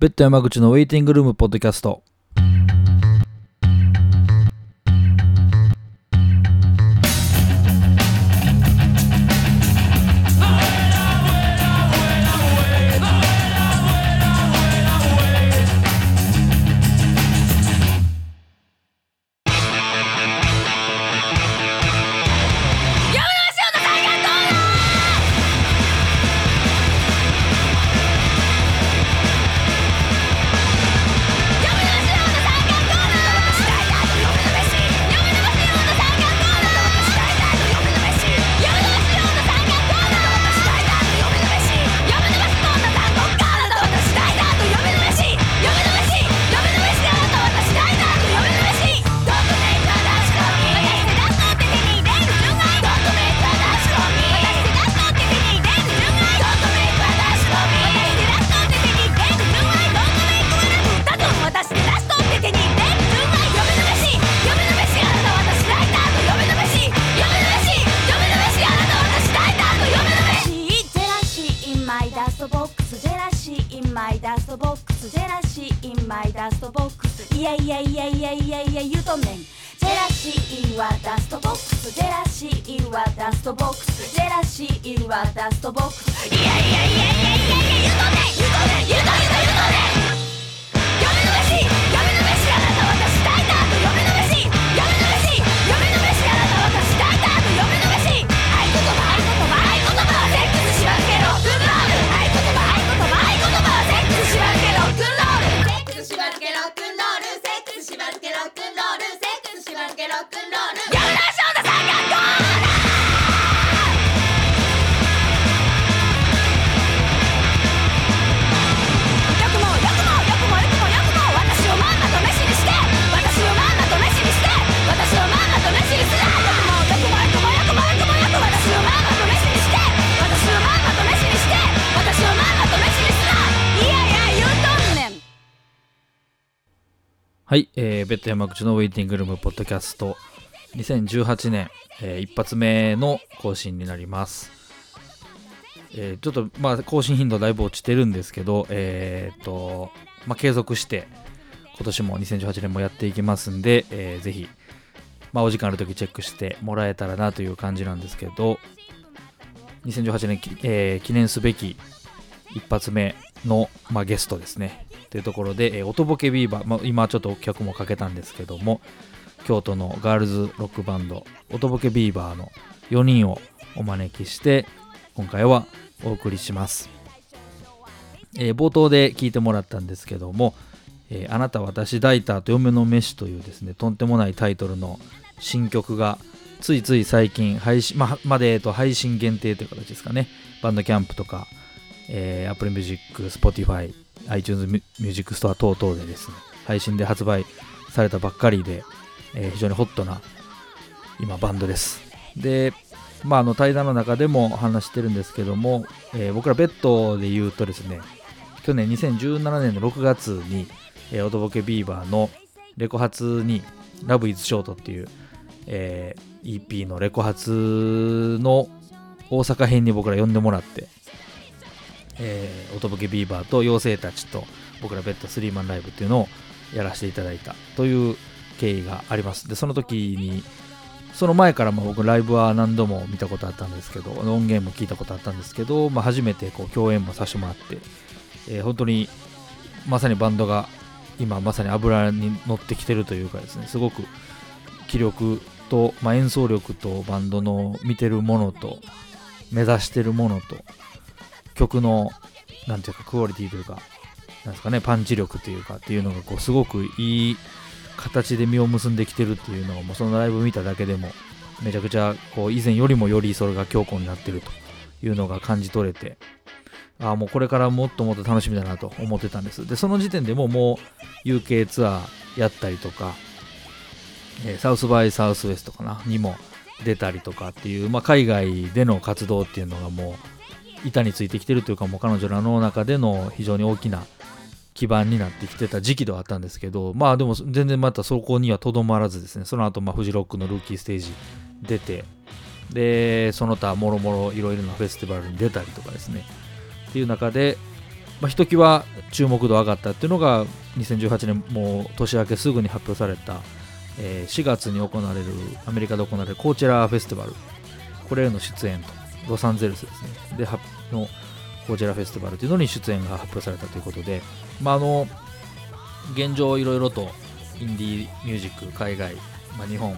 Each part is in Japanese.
ベッド山口のウェイティングルームポッドキャスト。はい、えー、ベッド山口のウェイティングルームポッドキャスト2018年、えー、一発目の更新になります。えー、ちょっとまあ更新頻度だいぶ落ちてるんですけど、えー、っと、まあ、継続して今年も2018年もやっていきますんで、えー、ぜひ、まあ、お時間ある時チェックしてもらえたらなという感じなんですけど、2018年、えー、記念すべき一発目の、まあ、ゲストですね。というところで、えー、音ボケビーバー、まあ、今ちょっと曲もかけたんですけども、京都のガールズロックバンド、音ボケビーバーの4人をお招きして、今回はお送りします。えー、冒頭で聞いてもらったんですけども、えー、あなた私ダイターと嫁の飯というですね、とんでもないタイトルの新曲がついつい最近配信、ままで、えっと、配信限定という形ですかね。バンドキャンプとか、えー、Apple Music、Spotify、iTunes Music Store 等々でですね、配信で発売されたばっかりで、えー、非常にホットな今バンドです。で、まあ、あの対談の中でも話してるんですけども、えー、僕らベッドで言うとですね、去年2017年の6月に、えー、オドボケビーバーのレコ発に Love is Short っていう、えー、EP のレコ発の大阪編に僕ら呼んでもらって、えー、音ボケビーバーと妖精たちと僕らベッドスリーマンライブっていうのをやらせていただいたという経緯があります。で、その時に、その前からも僕ライブは何度も見たことあったんですけど、音源も聞いたことあったんですけど、まあ、初めてこう共演もさせてもらって、えー、本当にまさにバンドが今まさに油に乗ってきてるというかですね、すごく気力と、まあ、演奏力とバンドの見てるものと目指してるものと曲の、なんていうか、クオリティというか、なんですかね、パンチ力というかっていうのが、こう、すごくいい形で実を結んできてるっていうのを、もうそのライブ見ただけでも、めちゃくちゃ、こう、以前よりもよりそれが強固になってるというのが感じ取れて、ああ、もうこれからもっともっと楽しみだなと思ってたんです。で、その時点でももう UK ツアーやったりとか、え、サウスバイサウスウェストかな、にも出たりとかっていう、まあ、海外での活動っていうのがもう板についてきてるというかもう彼女らの中での非常に大きな基盤になってきてた時期ではあったんですけどまあでも全然またそこにはとどまらずですねその後まあフジロックのルーキーステージ出てでその他もろもろいろいろなフェスティバルに出たりとかですねっていう中でま、ひときわ注目度上がったっていうのが2018年もう年明けすぐに発表された、えー4月に行われるアメリカで行われるコーチェラーフェスティバル。これへの出演と。ロサンゼルスですね。でのコーチェラフェスティバルというのに出演が発表されたということで、まあ、あの現状いろいろとインディーミュージック海外、まあ、日本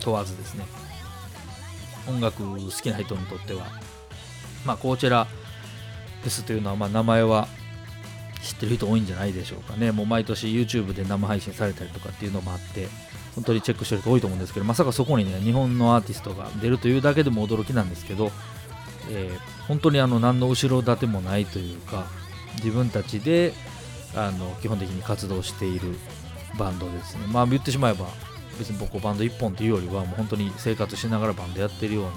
問わずですね。音楽好きな人にとっては、まあ、コーチェラフェスというのは、まあ、名前は知ってる人多いんじゃないでしょうかね。もう毎年 YouTube で生配信されたりとかっていうのもあって本当にチェックしてる人多いと思うんですけどまさかそこにね日本のアーティストが出るというだけでも驚きなんですけど、えー本当にあの何の後ろ盾もないというか自分たちであの基本的に活動しているバンドですね。まあ言ってしまえば別に僕バンド1本というよりはもう本当に生活しながらバンドやってるような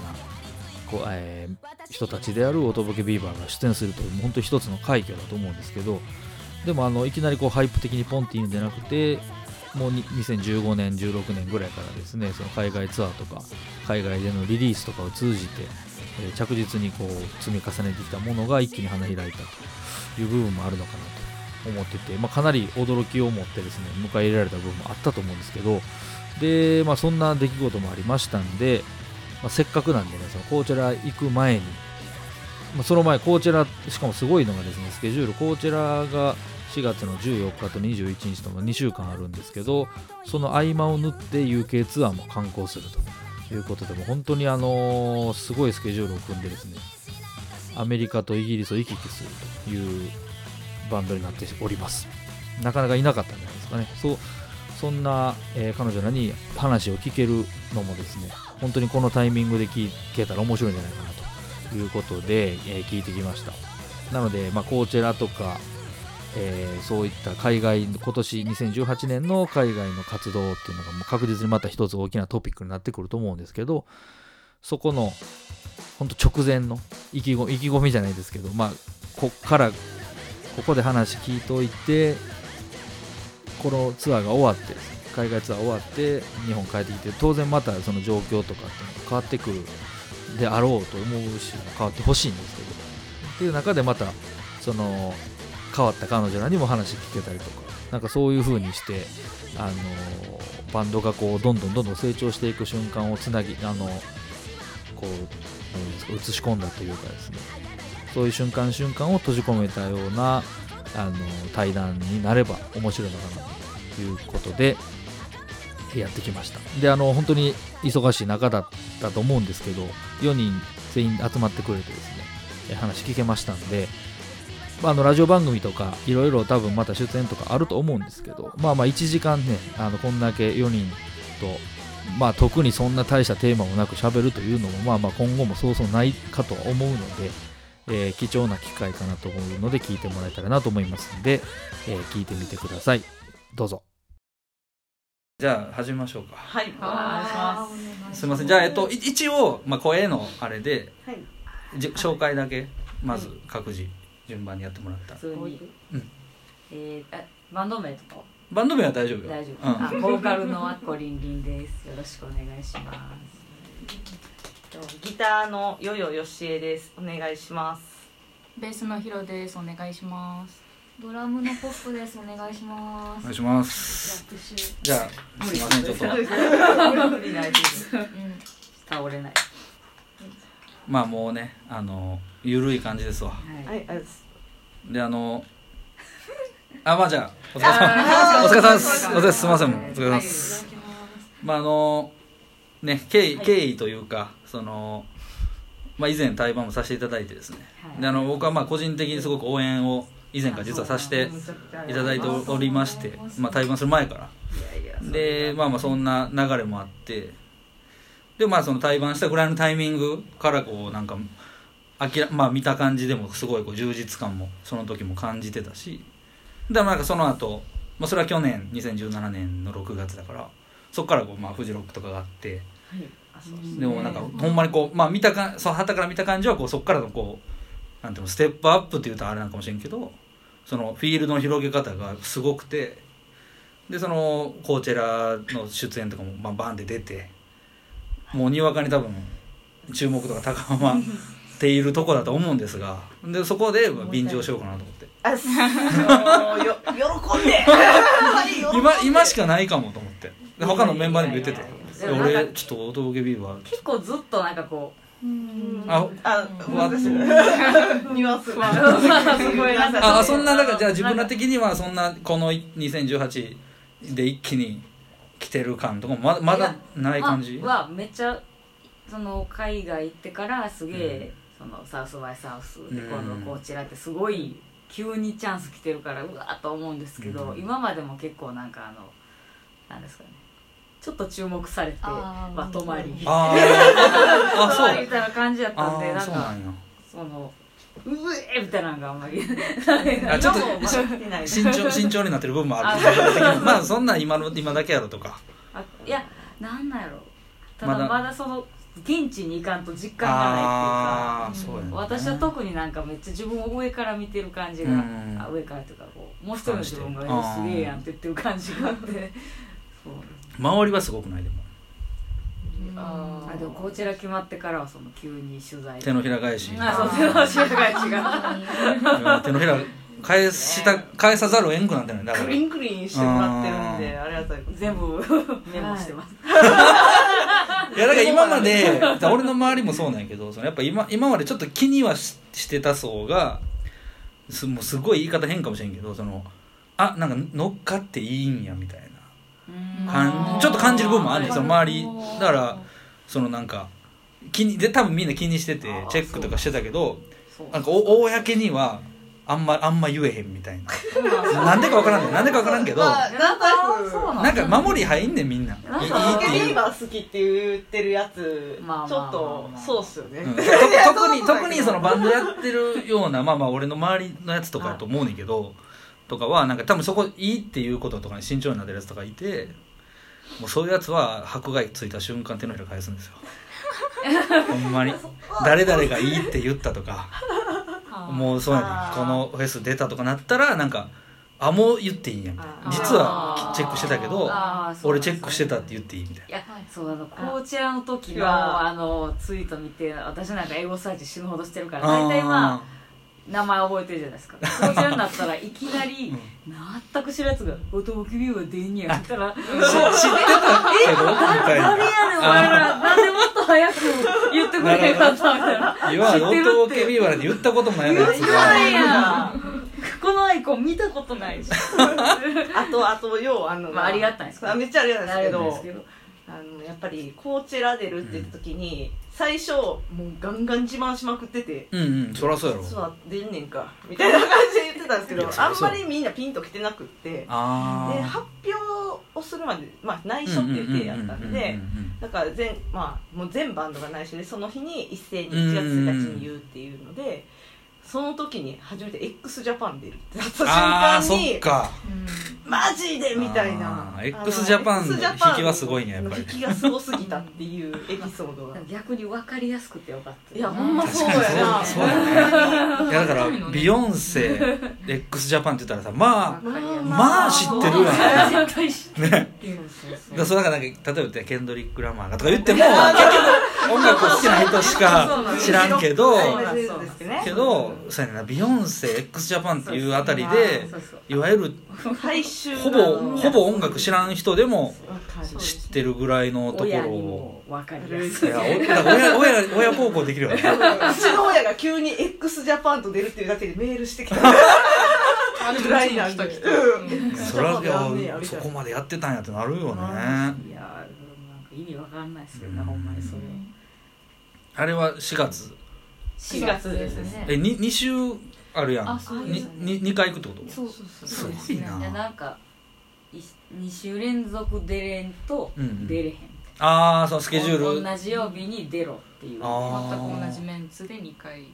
こう、えー人たちである音ボケビーバーが出演するというもう本当に一つの快挙だと思うんですけどでもあのいきなりこうハイプ的にポンっていうんじゃなくてもう2015年16年ぐらいからですねその海外ツアーとか海外でのリリースとかを通じて、えー着実にこう積み重ねてきたものが一気に花開いたという部分もあるのかなと思ってて、まあ、かなり驚きを持ってですね迎え入れられた部分もあったと思うんですけどで、まあ、そんな出来事もありましたんで、まあ、せっかくなんでねそのコーチェラ行く前に、まあ、その前コーチェラしかもすごいのがですねスケジュールコーチェラが4月の14日と21日とも2週間あるんですけどその合間を縫って UK ツアーも観光するということでも本当にあのすごいスケジュールを組んでですねアメリカとイギリスを行き来するというバンドになっております。なかなかいなかったんじゃないですかね。そうそんな、えー彼女らに話を聞けるのもですね本当にこのタイミングで聞けたら面白いんじゃないかなということで、えー聞いてきました。なので、まあ、コーチェラとか、えーそういった海外今年2018年の海外の活動っていうのがもう確実にまた一つ大きなトピックになってくると思うんですけどそこの本当直前の意気込意気込みじゃないですけどまあこっからここで話聞いといてこのツアーが終わって海外ツアー終わって日本帰ってきて当然またその状況とかっていうのが変わってくるであろうと思うし変わってほしいんですけどっていう中でまたその変わった彼女らにも話聞けたりとかなんかそういう風にしてあのバンドがこうどんどんどんどん成長していく瞬間をつなぎあのこう映し込んだというかですね。そういう瞬間瞬間を閉じ込めたようなあの対談になれば面白いのかなということでやってきました。であの本当に忙しい中だったと思うんですけど4人全員集まってくれてですね話聞けましたんで、まあ、あのラジオ番組とかいろいろ多分また出演とかあると思うんですけどまあまあ1時間ねあのこんだけ4人とまあ特にそんな大したテーマもなく喋るというのもまあまあ今後もそうそうないかとは思うので、えー貴重な機会かなと思うので聞いてもらえたらなと思いますので、えー聞いてみてください。どうぞ。じゃあ始めましょうか。はい、お願い。します。すみません。じゃあえっとい一応、まあ、声のあれではい。じ紹介だけまず各自順番にやってもらった。ら普通に。うん。えー、あバンド名とか？バンド名は大丈夫よ。大丈夫。うん。あ、ボーカルのアッコリンリンです。よろしくお願いします。とギターのヨヨヨシエです。お願いします。ベースのヒロです。お願いします。ドラムのポップです。お願いします。お願いします。じゃあすいません。ちょっと。倒れない。まあもうねあのゆるい感じですわ。はい。はい、あです。で あのあまあじゃあお疲れ様お疲れ様です。お疲れ様です。すいません。お疲れ様です。まああのね経緯経緯というかそのまあ以前対バンもさせていただいてですね。はい。であの僕はまあ個人的にすごく応援を以前から実はさせていただいておりましてまあ対バンする前から。いやいやでまあまあそんな流れもあって。でまあその対バンしたぐらいのタイミングからこうなんかあきらまあ見た感じでもすごいこう充実感もその時も感じてたし。でまあなんかその後、まあそれは去年2017年の6月だからそこからこうまあフジロックとかがあって。はい。ででもなんかほんまにこうまあ見たかそう旗から見た感じはこうそこからのこうなんていうのステップアップっていうとあれなんかもしれんけどそのフィールドの広げ方がすごくてでそのコーチェラの出演とかもまあバンで出てもうにわかに多分注目度が高まっているとこだと思うんですがでそこでまあ便乗しようかなと思って。あそう。よ喜んで。はい喜んで。今今しかないかもと思って。で他のメンバーにも言ってていやいやい「やいいや。やなんか俺ちょっと男受けビーバー結構ずっとなんかこううん。ああふわっと。ニュアン あすごいなんかあそんなだからじゃあ自分ら的にはそんなこの2018で一気に来てる感とかもまだまだない感じ？ははめっちゃその海外行ってからすげえ、そのサウスバイサウスでうん今度こちらってすごい急にチャンス来てるからうわーっと思うんですけど、うん今までも結構なんかあのなんですかねちょっと注目されてまとまり。あまとまりみたいな感じやったんでなんかそのうえみたいなのがあんまり あちょっと慎重慎重になってる部分もある。あまあそんなん今の今だけやろとか。あいやなんなんやろ。ただ。まだその現地に行かんと実感がないっていうかね。私は特になんかめっちゃ自分を上から見てる感じが、うん。あ上からっていうかこうもう一人の自分がすげえやんって言ってる感じがあってそう。周りはすごくないでも。ああでもこちら決まってからはその急に取材。手のひら返し。あそう手のひら返しが。手のひら返した返さざるをえんくなってない。だから。クリンクリンしてもらってるんでありがたい全部メモしてます、いやだから今まで俺の周りもそうなんやけどそのやっぱ今今までちょっと気にはししてた層がすもうすごい言い方変かもしれんけどそのあなんか乗っかっていいんやみたいな。うん。感ちょっと感じる部分もあるねんその周り。だからそのなんか気にで多分みんな気にしててチェックとかしてたけどなんかお公にはあんまあんま言えへんみたいな。なんですよなんでかわからんねん。なんでかわからんけどまあなんか守り入んねんみんな。いいっていう。ビーバー好きって言ってるやつまあまあちょっとそうっすよね、うんと特に特にそのバンドやってるようなまあまあ俺の周りのやつとかだと思うねんけどとかはなんか多分そこいいっていうこととかに慎重になってるやつとかいてもうそういうやつは迫害ついた瞬間手のひら返すんですよほんまに誰々がいいって言ったとかもうそうやねこのフェス出たとかなったらなんかあもう言っていいんやみたいな実はチェックしてたけど俺チェックしてたって言っていいみたいいやそうあのこちらの時のあのツイート見て私なんか英語サーチ死ぬほどしてるからな大体まああ名前覚えてるじゃないですか。こちらになったらいきなり全く知るやつが「おとぼきビューは出んや」って言ったら「ーし知っ誰やねんお前ら。なんでもっと早く言ってくれへんかった」みたいな。今まで知ってるオトケビーバラで言ったこともない。やつ言わないがやん。このアイコン見たことないし。あとあとようあの、まあありがたいですめっちゃありがたいですけどありがたいですけど。あのやっぱりコーチェラ出るって言った時に、最初もうガンガン自慢しまくってて。うんうんそりゃそうやろ。実は出んねんか。みたいな感じで言ってたんですけいや そりゃそう。どあんまりみんなピンときてなくって。あで発表をするまで、まあ、内緒っていう体やったんでだから全,、まあ、もう全バンドが内緒でその日に一斉に1月1日に言うっていうのでその時に初めて x ジャパン出るってなったああそ瞬間にっかマジでみたいな。x ジャパンの x ジャパン引きはすごいねやっぱり引きがすごすぎたっていうエピソードが。逆に分かりやすくてよかったいやほんま確そうかにやな。そうそうやね。いやだからビヨンセ x ジャパンって言ったらさまあまあ知ってるやん絶対知ってる。ね。そうそうそう。だからそれだからなんか例えばケンドリック・ラマーがとか言っても結局音楽好きな人しか知らんけどそうなんですけどねけどそうやなビヨンセ x ジャパンっていうあたりでいわゆるほぼほぼ音楽知らん人でも知ってるぐらいのとこ親にろをも分かりやすい。親親親孝行できるよね。うちの親が急に x ジャパンと出るっていうだけでメールしてきた。ぐらいなん。そらいやん。ねややそこまでやってたんやってなるよね。いやーなんか意味わかんないですけどねうんほんまにそれあれは4月。4月ですね。えに2週あるやん。あそうにに2回行くってこと？そうすごいな。いやなんか2週連続出れんとうんうん。出れへん。ああそのスケジュール。同じ曜日に出ろっていう。あ全く同じメンツで2回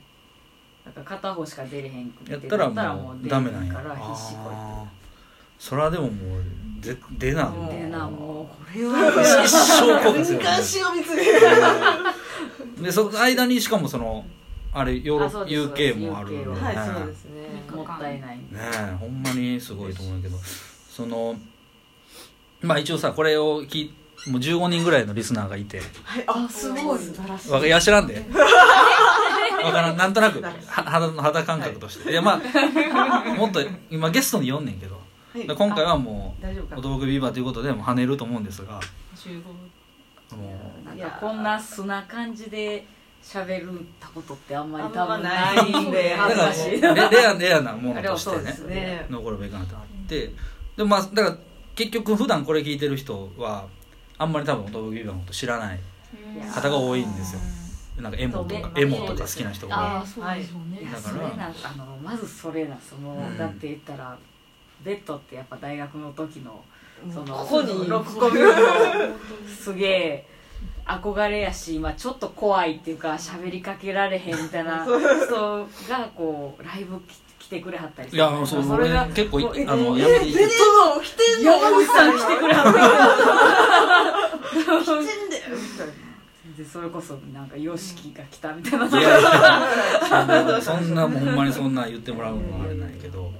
だから片方しか出れへんくてやったらだもうダメなんや。から必死こあーそれはでももうで出なうやってでなもうこれ一は生後悔でその間にしかもそのあれヨーロあそうです UK もある UK ははいねそうですね。もったいない。ねえほんまにすごいと思うけど。そのまあ一応さこれを聞いもう15人ぐらいのリスナーがいて。はいあすごい。素晴らしい。や知らんで。わからん。なんとなくは肌の肌感覚として、い、やまあもっと今ゲストに読んねんけどはい。今回はもう大丈夫か。なお道具ビーバーということでもう跳ねると思うんですが。集合。もなんかこんな素な感じで喋るたことってあんまり多分なないいんでうだから恥ずかしいレレアレアなものとしてねね。ね残るべきかなとあって。でもまあだから結局普段これ聞いてる人はあんまり多分お道具ビーバーのこと知らない方が多いんですよ。なんかエモとかエモとか好きな人がああそうですよね。い。やだからそれなんあのまずそれなんその、うん。だって言ったらベッドってやっぱ大学の時のそのここに。6個目すげえ憧れやし今ちょっと怖いっていうか喋りかけられへんみたいな人がこうライブき来てくれはったりする。いやそうそれが俺結構あのえやめていい？ベッドの来てんの？山口さん来てくれはった来てんだよ。みたいなでそれこそなんか YOSHIKI が来たみたいな、いやいやそんなそんなもうほんまにそんな言ってもらうのはあれないけど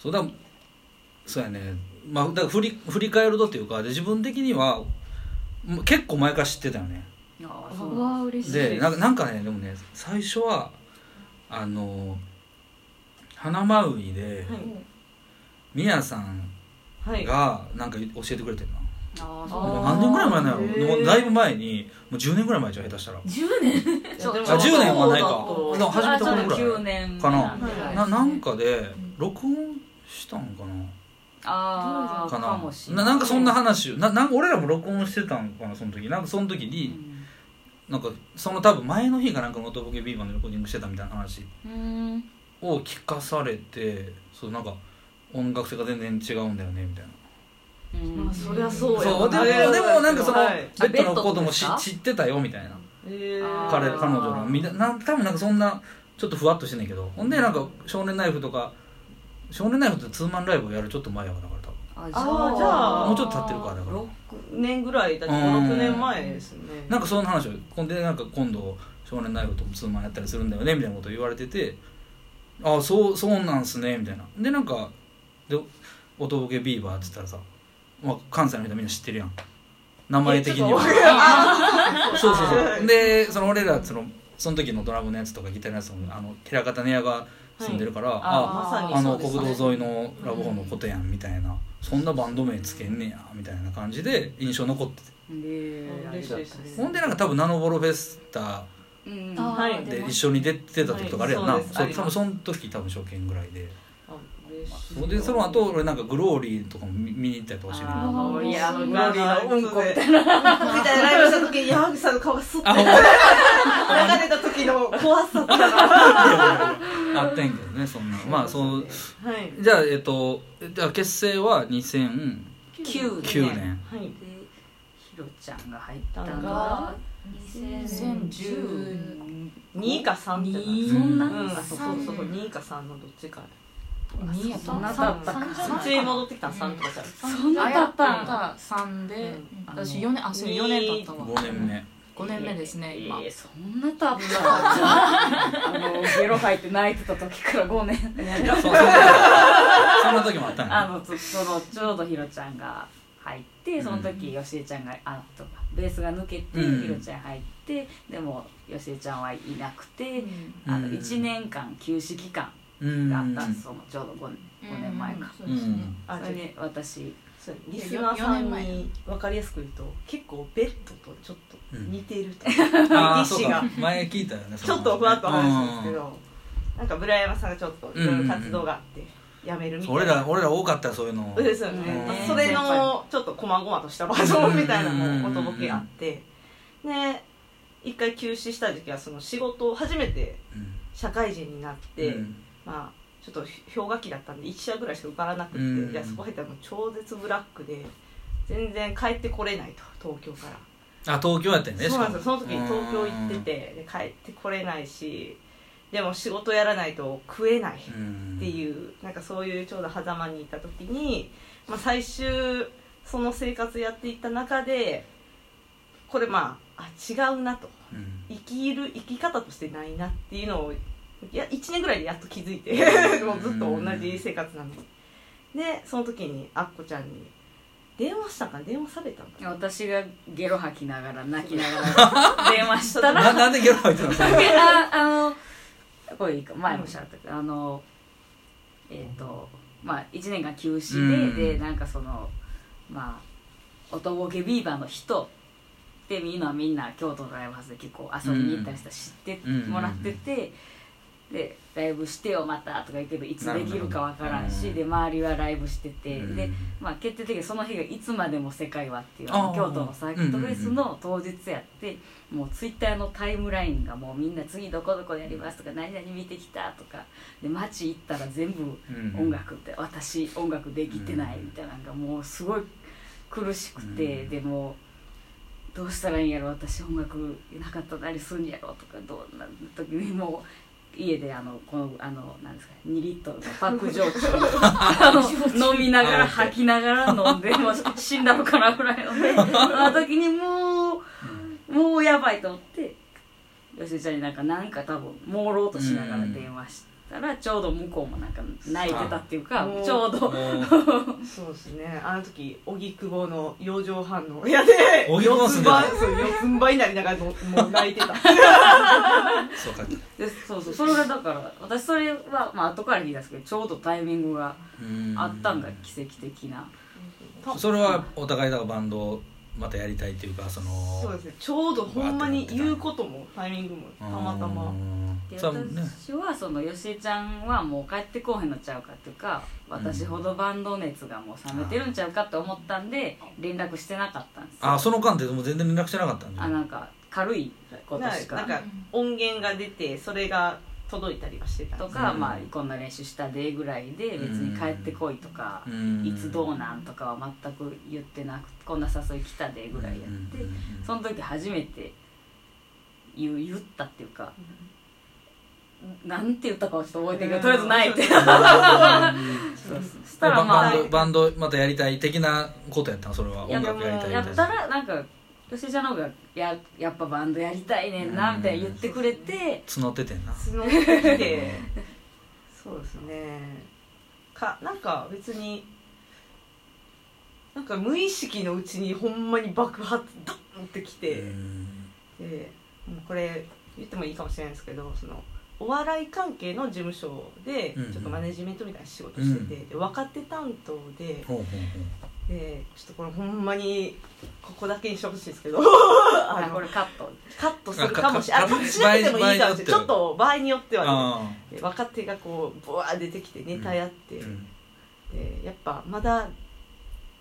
そうだそうやね。まあだから振り振り返るとっていうかで自分的には結構前から知ってたよね。ああそううわ嬉しい。でなんかなんかねでもね最初はあの花マウイでみやさんはい。がなんか教えてくれてるなあもうー。何年ぐらい前なの？もうだいぶ前にもう10年ぐらい前じゃん下手したら。10年？あ10年はないか。でも初めてこのぐらい。9年かな。はい。ななんかで録音したんかな？ああかなかもしれなな。んかそんな話ななんか俺らも録音してたんかなその時なんかその時うに、ん。なんかその多分前の日かなんかの音ボケビーバーのレコーディングしてたみたいな話うん。を聞かされてそうなんか音楽性が全然違うんだよねみたいな。うん。まあそりゃそうやそうでもでもなんかその、はい。ベッドのことも知知ってたよみたいな。えあー。彼彼女の。みんな。なん多分なんかそんなちょっとふわっとしてんねんけど。ほんでなんか「少年ナイフ」とか「少年ナイフ」ってツーマンライブをやるちょっと前やわだから多分。ああーじゃあ。もうちょっと経ってるからだから。六年ぐらいだってうん56年前ですね。なんかその話をほんでなんか今度少年ナイフともツーマンやったりするんだよねみたいなこと言われててああそうそうなんすねみたいな。でなんかで音ボケビーバーって言ったらさ、まあ、関西の人みんな知ってるやん。名前的には。そうそうそう。でその俺らそのその時のドラムのやつとかギターのやつもあの平方ネアが住んでるから、あああの国道沿いのラブホのことやんみたいな。そんなバンド名つけんねやみたいな感じで印象残ってて。で嬉しいですね。ほんでなんか多分ナノボロフェスタで一緒に出てた時とかあれやんな、はいそう多分その時多分初見ぐらいで。でその後俺なんかグローリーとかも見見に行ったりとかしてる。あーもういやグローリーのうんこみたいな。みたいな。ライブした時に矢口さんの顔がスッてあほんま流れた時の怖さとか。は あったんやけどねそんな。まあそう。い。じゃあえっとじゃあ結成は2009 9 9年。年。はい。でひろちゃんが入ったのがが2010 2か3って二そんなうん。あそうそうそう。2か3のどっちか2やそんなだったかうちに戻ってきたの3とかじゃんそんな経ったんた3で、うん私4年あそう4年経ったわ5年目5年目ですね今。えーそんな経ったあのゲロ吐いて泣いてた時から5年。そんな時もあったんやあのそそのちょうどひろちゃんが入ってその時よしえちゃんがあとかベースが抜けてうん。ひろちゃん入ってでもよしえちゃんはいなくてあのうん1年間休止期間うんがあったんですそのちょうど 5, 5年前か。そうですね、あそれで私そうリスナーさんに分かりやすく言うと結構ベッドとちょっと似てると、ああ意思が。前聞いたよねちょっとふわっと話したんですけどなんか村山さんがちょっといろいろ活動があって辞めるみたいな。俺ら俺ら多かったよそういうの。そうですよね。うん。それのちょっと細々としたバージョンみたいなのも音ボケがあって。で一回休止した時期はその仕事を初めてうん。社会人になって、うん。まあちょっと氷河期だったんで1社ぐらいしか受からなくて、うん。いやそこ入ったらもう超絶ブラックで全然帰ってこれないと東京から。あ東京やったよねそうなんですよ。その時に東京行っててで帰ってこれないしでも仕事やらないと食えないっうんていうなんかそういうちょうど狭間にいた時に、まあ、最終その生活やっていった中でこれまああ違うなと。うん。生きる生き方としてないなっていうのをいや1年ぐらいでやっと気づいてもうずっと同じ生活なのに。でその時にアッコちゃんに「電話したんかな？電話されたんかな？私がゲロ吐きながら泣きながら電話したらななんでゲロ吐いてるのああのこれいいか前もしゃったけど、あのえっ、とまあ1年間休止で、うん。でなんかそのまあおとぼけビーバーの人ってみんなみんな京都のライブハウスで結構遊びに行ったりしたら知ってもらってて、でライブしてよまたとか言うけどいつできるかわからんし、で周りはライブしてて、うん。でまあ決定的にその日がいつまでも世界はっていう京都のサーキットフェスの当日やって、もうツイッターのタイムラインがもうみんな次どこどこでやりますとか何々見てきたとかで街行ったら全部うん音楽って私音楽できてないみたいなのがもうすごい苦しくて、うん。でもどうしたらいいんやろ私音楽なかったら何するんやろとかどうな時にもう家であのこのあのなんですか2リットルのパック焼酎をあの飲みながら吐きながら飲んでもう死んだのかなぐらい飲んで その時にもうもうやばいと思って吉井ちゃんになんかなんか多分朦朧としながら電話したらちょうど向こうもなんか泣いてたっていうかあちょうど。そうですね。あの時荻窪の養生反応やで四つ住ん這いになりながらのもう泣いてた。そうか。でそうそう。それがだから私それはまあ後から聞いたんですけどちょうどタイミングがうんあったんが奇跡的な。それはお互いだからバンドをまたやりたいっていうかそのそうですね。ちょうどほんまに言うこともタイミングもたまたま。うん。で私はその吉井ちゃんはもう帰ってこうへんのちゃうかっていうか私ほどバンド熱がもう冷めてるんちゃうかって思ったんで連絡してなかったんですよ。あその間ってもう全然連絡してなかったんあなんか軽いことしか。ななんか音源が出てそれが届いたりはしてたとか、うん。まあこんな練習したでぐらいで別に帰ってこいとか、うん。いつどうなんとかは全く言ってなくこんな誘い来たでぐらいやって、うんその時初めて言う言ったっていうか、なんて言ったかはちょっと覚えてるけど、とりあえずないって。そうそうそしたらバまあバンドバンドまたやりたい的なことやったのそれは。や音楽やりたいみたいな。やったらなんか吉井ちゃんの方がややっぱバンドやりたいねんなみたいな言ってくれて、募っててんな。募ってきて。そうですね。かなんか別になんか無意識のうちにほんまに爆発ドンってきて、うん。でもうこれ言ってもいいかもしれないんですけどそのお笑い関係の事務所でうんうん。ちょっとマネジメントみたいな仕事してて、で若手担当でほうほうほでちょっとこれほんまにここだけにしてほしいですけど。あ あのこれカットカット。するかもしれない。しなくてもいいかもしれない。ちょっと場合によってはね。若手がこうブワー出てきてネタやって、あうん。でやっぱまだ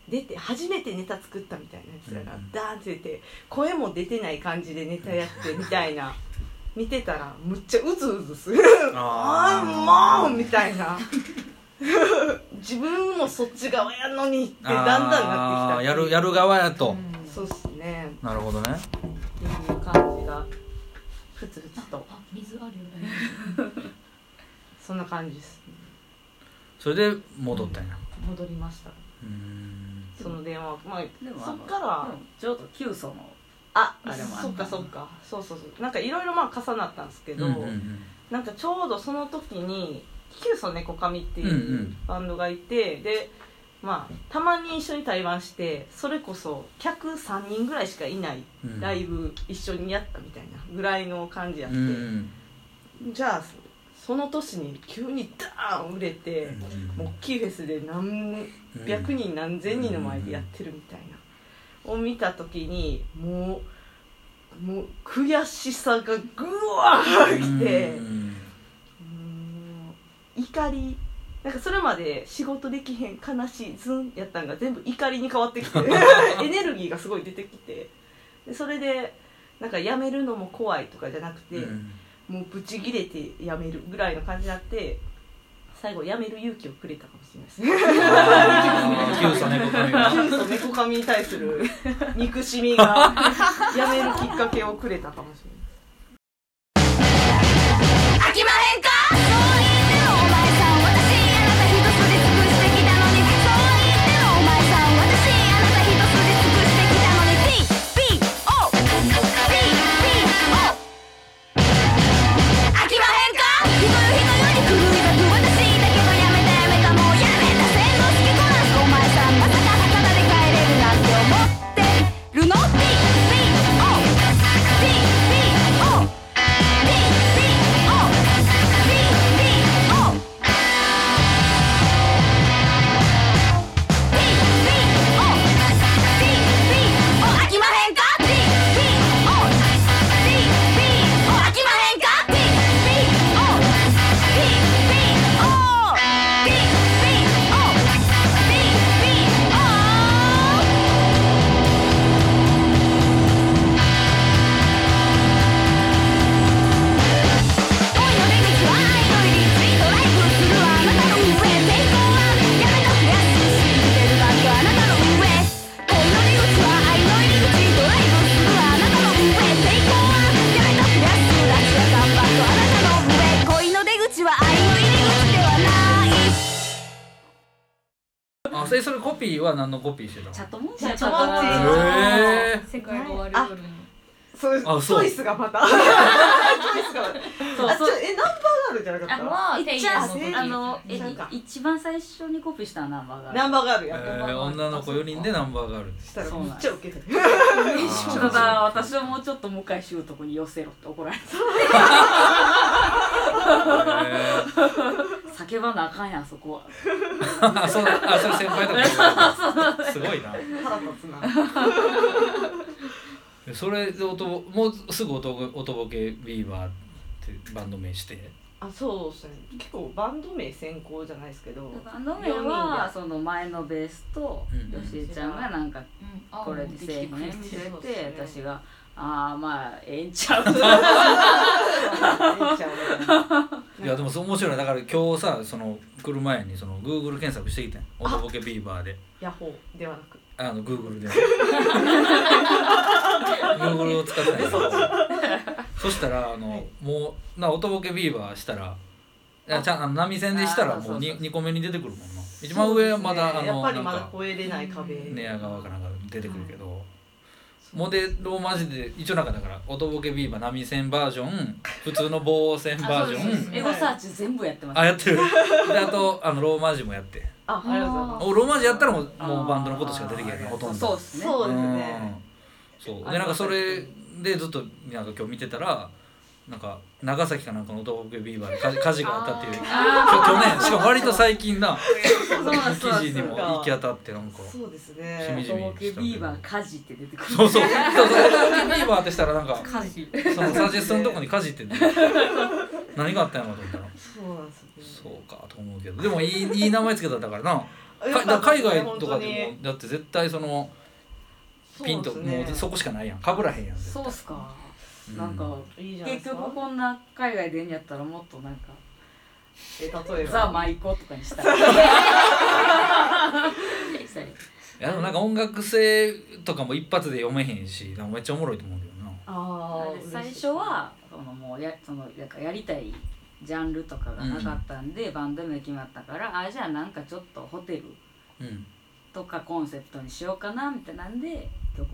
出て初めてネタ作ったみたいなやつらがうん。ダーンって出て声も出てない感じでネタやってみたいな。見てたらむっちゃうずうずする。あ あもうみたいな 自分もそっち側やのにってだんだんなってきた。やるやる側やと、そうっすね。なるほどね。っていう感じがふつふつと。あ水あるよね。そんな感じです。それで戻ったんや。戻りました。うん。その電話まあでもあのそっからうんちょうど急須のああれもあったそっかそっか。そうそうそう。なんかいろいろまあ重なったんですけど、うんうんうん。なんかちょうどその時に「キュウソネコカミ」っていんううん。バンドがいて、でまあたまに一緒に対バンしてそれこそ客3人ぐらいしかいないうん。ライブ一緒にやったみたいなぐらいの感じやって、うんじゃあその年に急にダーン売れて、もう大きいフェスで何百人何千人の前でやってるみたいな、を見た時にもうもう悔しさがぐわーきて。うんうん怒り。なんかそれまで仕事できへん悲しいズンやったんが全部怒りに変わってきて。エネルギーがすごい出てきて。でそれでなんか辞めるのも怖いとかじゃなくて、うん。もうブチギレて辞めるぐらいの感じになって最後辞める勇気をくれたかもしれないですね。あー。キュウソネコカミが。キュウソネコカミに対する憎しみが 辞めるきっかけをくれたかもしれないピーは何のコピーしてたの？チャットモンチチャやったットモンチへえ世界が終わる夜にそうあそう。チョイスがまた。チョイスがそうそうあちょえナンバーガールじゃなかった？はいっちゃんあのえそうか。一番最初にコピーしたナンバーがナンバーガールやったえー女の子4人でナンバーガールしたらめっちゃウケてただ私はもうちょっと向井秀徳に寄せろって怒られた。へ 叫ばなあかんやんそこは。ーあそうあそれ先輩だ すごいな。腹立つな それで音もうすぐ音ぼ音ボケビーバーってバンド名して。あそうですね。結構バンド名先行じゃないですけど。バンド名はその前のベースとうん吉江ちゃんがなんかうん。あこれでせえへん見せそうですねて。私が「ああまあええんちゃう」ええんちゃうみたいやでもそう面白いだから今日さその来る前にその Google 検索してきてん。音ボケビーバーで。ヤホーではなくあの Google で。Google を使ってないそしたらあのもうな音ボケビーバーしたらいやちゃんあの波線でしたらもうあーそうそう 2, 個目に出てくるもんな。一番上はまだ、あのやっぱりまだなんか超えれない壁。寝屋川かなんか出てくるけど、モデルをマジで一応なんかだから音ボケビーバー波線バージョン 普通の棒線バージョン。エゴサーチ全部やってます。あやってる。であとあのローマ字もやってあありがとうございます。おローマ字やったらもうもうバンドのことしか出てけへんほとんど。そうですね。そうですね。うん。そう。でなんかそれでずっとなんか今日見てたらなんか長崎かなんかの音ボケビーバーで火 火事があったっていう。あ去年。しかも割と最近な記事 にも行き当たってなんか。そうですしみねじみビーバー火事って出てくる。そうそう。そうそう音ボケビーバーってしたらなんかそのサジェストのとこに火事って 何があったんやろと思ったらそうなんですね。そうかと思うけど。でもいいいい名前つけたんだからな。海外とかでもだって絶対そのピンともうそこしかないやん。かぶらへんやん絶対。そうっすか。うんなんかいいじゃないで結局こんな海外でんやったらもっとなんかえ例えば？ザ・マイコとかにしたら いやでもなんか音楽性とかも一発で読めへんしなんかめっちゃおもろいと思うけどな。ああ最初はそのもうやそのなんかやりたいジャンルとかがなかったんで、バンド名決まったからあじゃあなんかちょっとホテルうん。とかコンセプトにしようかなみたいなんで曲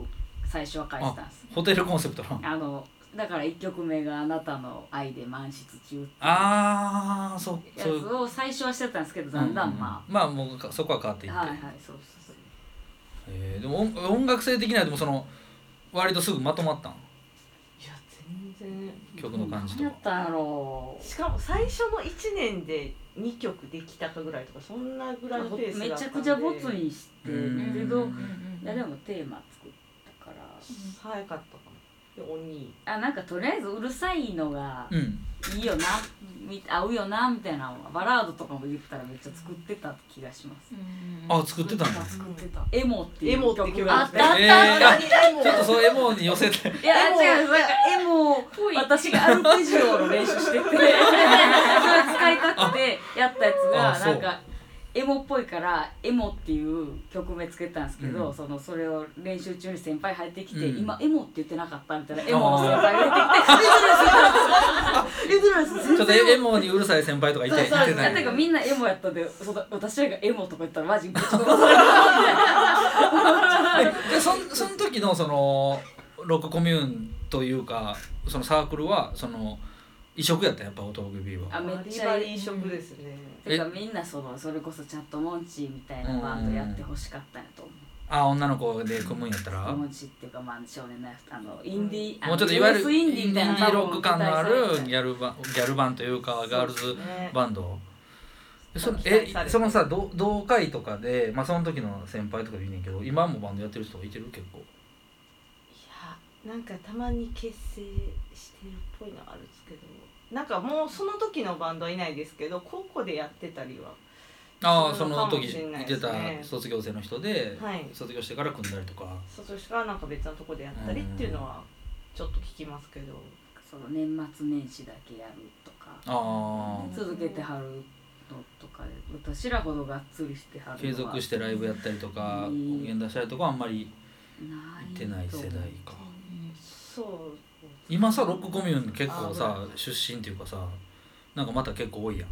最初は書いてたんです。ホテルコンセプトなあのだから1曲目が「あなたの愛で満室中」ってああそうやそうつを最初はしてたんですけどだんだんまあ。まあもうかそこは変わっていって、あはいはいそうそうそう。えーでも音音楽性的にはでもその割とすぐまとまったん？いや全然。曲の感じとか。何やったんやろしかも最初の1年で2曲できたかぐらいとかそんなぐらいのペースめだったんで。ちゃくちゃボツにしてうんけどうん。いやでもテーマ作ったから。早かった鬼あなんかとりあえずうるさいのがうん。いいよなみ合うよなみたいなバラードとかも言ったらめっちゃ作ってた気がします。あ作ってたん。や作ってた。エモっていう。曲曲があっがあってたちょっとそうエモに寄せて。いや違うなんかエモ私がアルペジオの練習してて。それ使いたくてやったやつがなんかエモっぽいからエモっていう曲名つけたんですけど、うん。そのそれを練習中に先輩入ってきて、うん。今エモって言ってなかったみたいなエモの先輩が入ってきて「えずらす。ちょっとエモにうるさい先輩とかいていてそう。ない。てかみんなエモやったんでその私らがエモとか言ったらマジぶち殺されるでそんその時のそのロックコミューンというかそのサークルはその異色やったやっぱ音楽ビーは。あめっちゃバリ異色ですね。てかみんなそのそれこそチャットモンチーみたいなバンドやってほしかったんやと思う。あ女の子で組むんやったら？モンチーっていうかまあ少年のあのインディー、あのもうちょっといわゆるインディーみたいな。ロック感のあるギャャルバンギャルバンというかガールズねバンド。えその期待されてえそのさ同同会とかでまあその時の先輩とかでいいねんけど今もバンドやってる人いてる？結構。いやなんかたまに結成してるっぽいのあるんですけどなんかもうその時のバンドはいないですけど高校でやってたりはああその時いいてた卒業生の人で、はい。卒業してから組んだりとか。卒業からなんか別のとこでやったりっていうのはちょっと聞きますけど。その年末年始だけやるとかああ。続けてはるのとかで私らほどがっつりしてはるのは。継続してライブやったりとかうん音源出したりとかはあんまりない行ってない世代かそう。今さロックコミューン結構さ出身っていうかさなんかまた結構多いやん。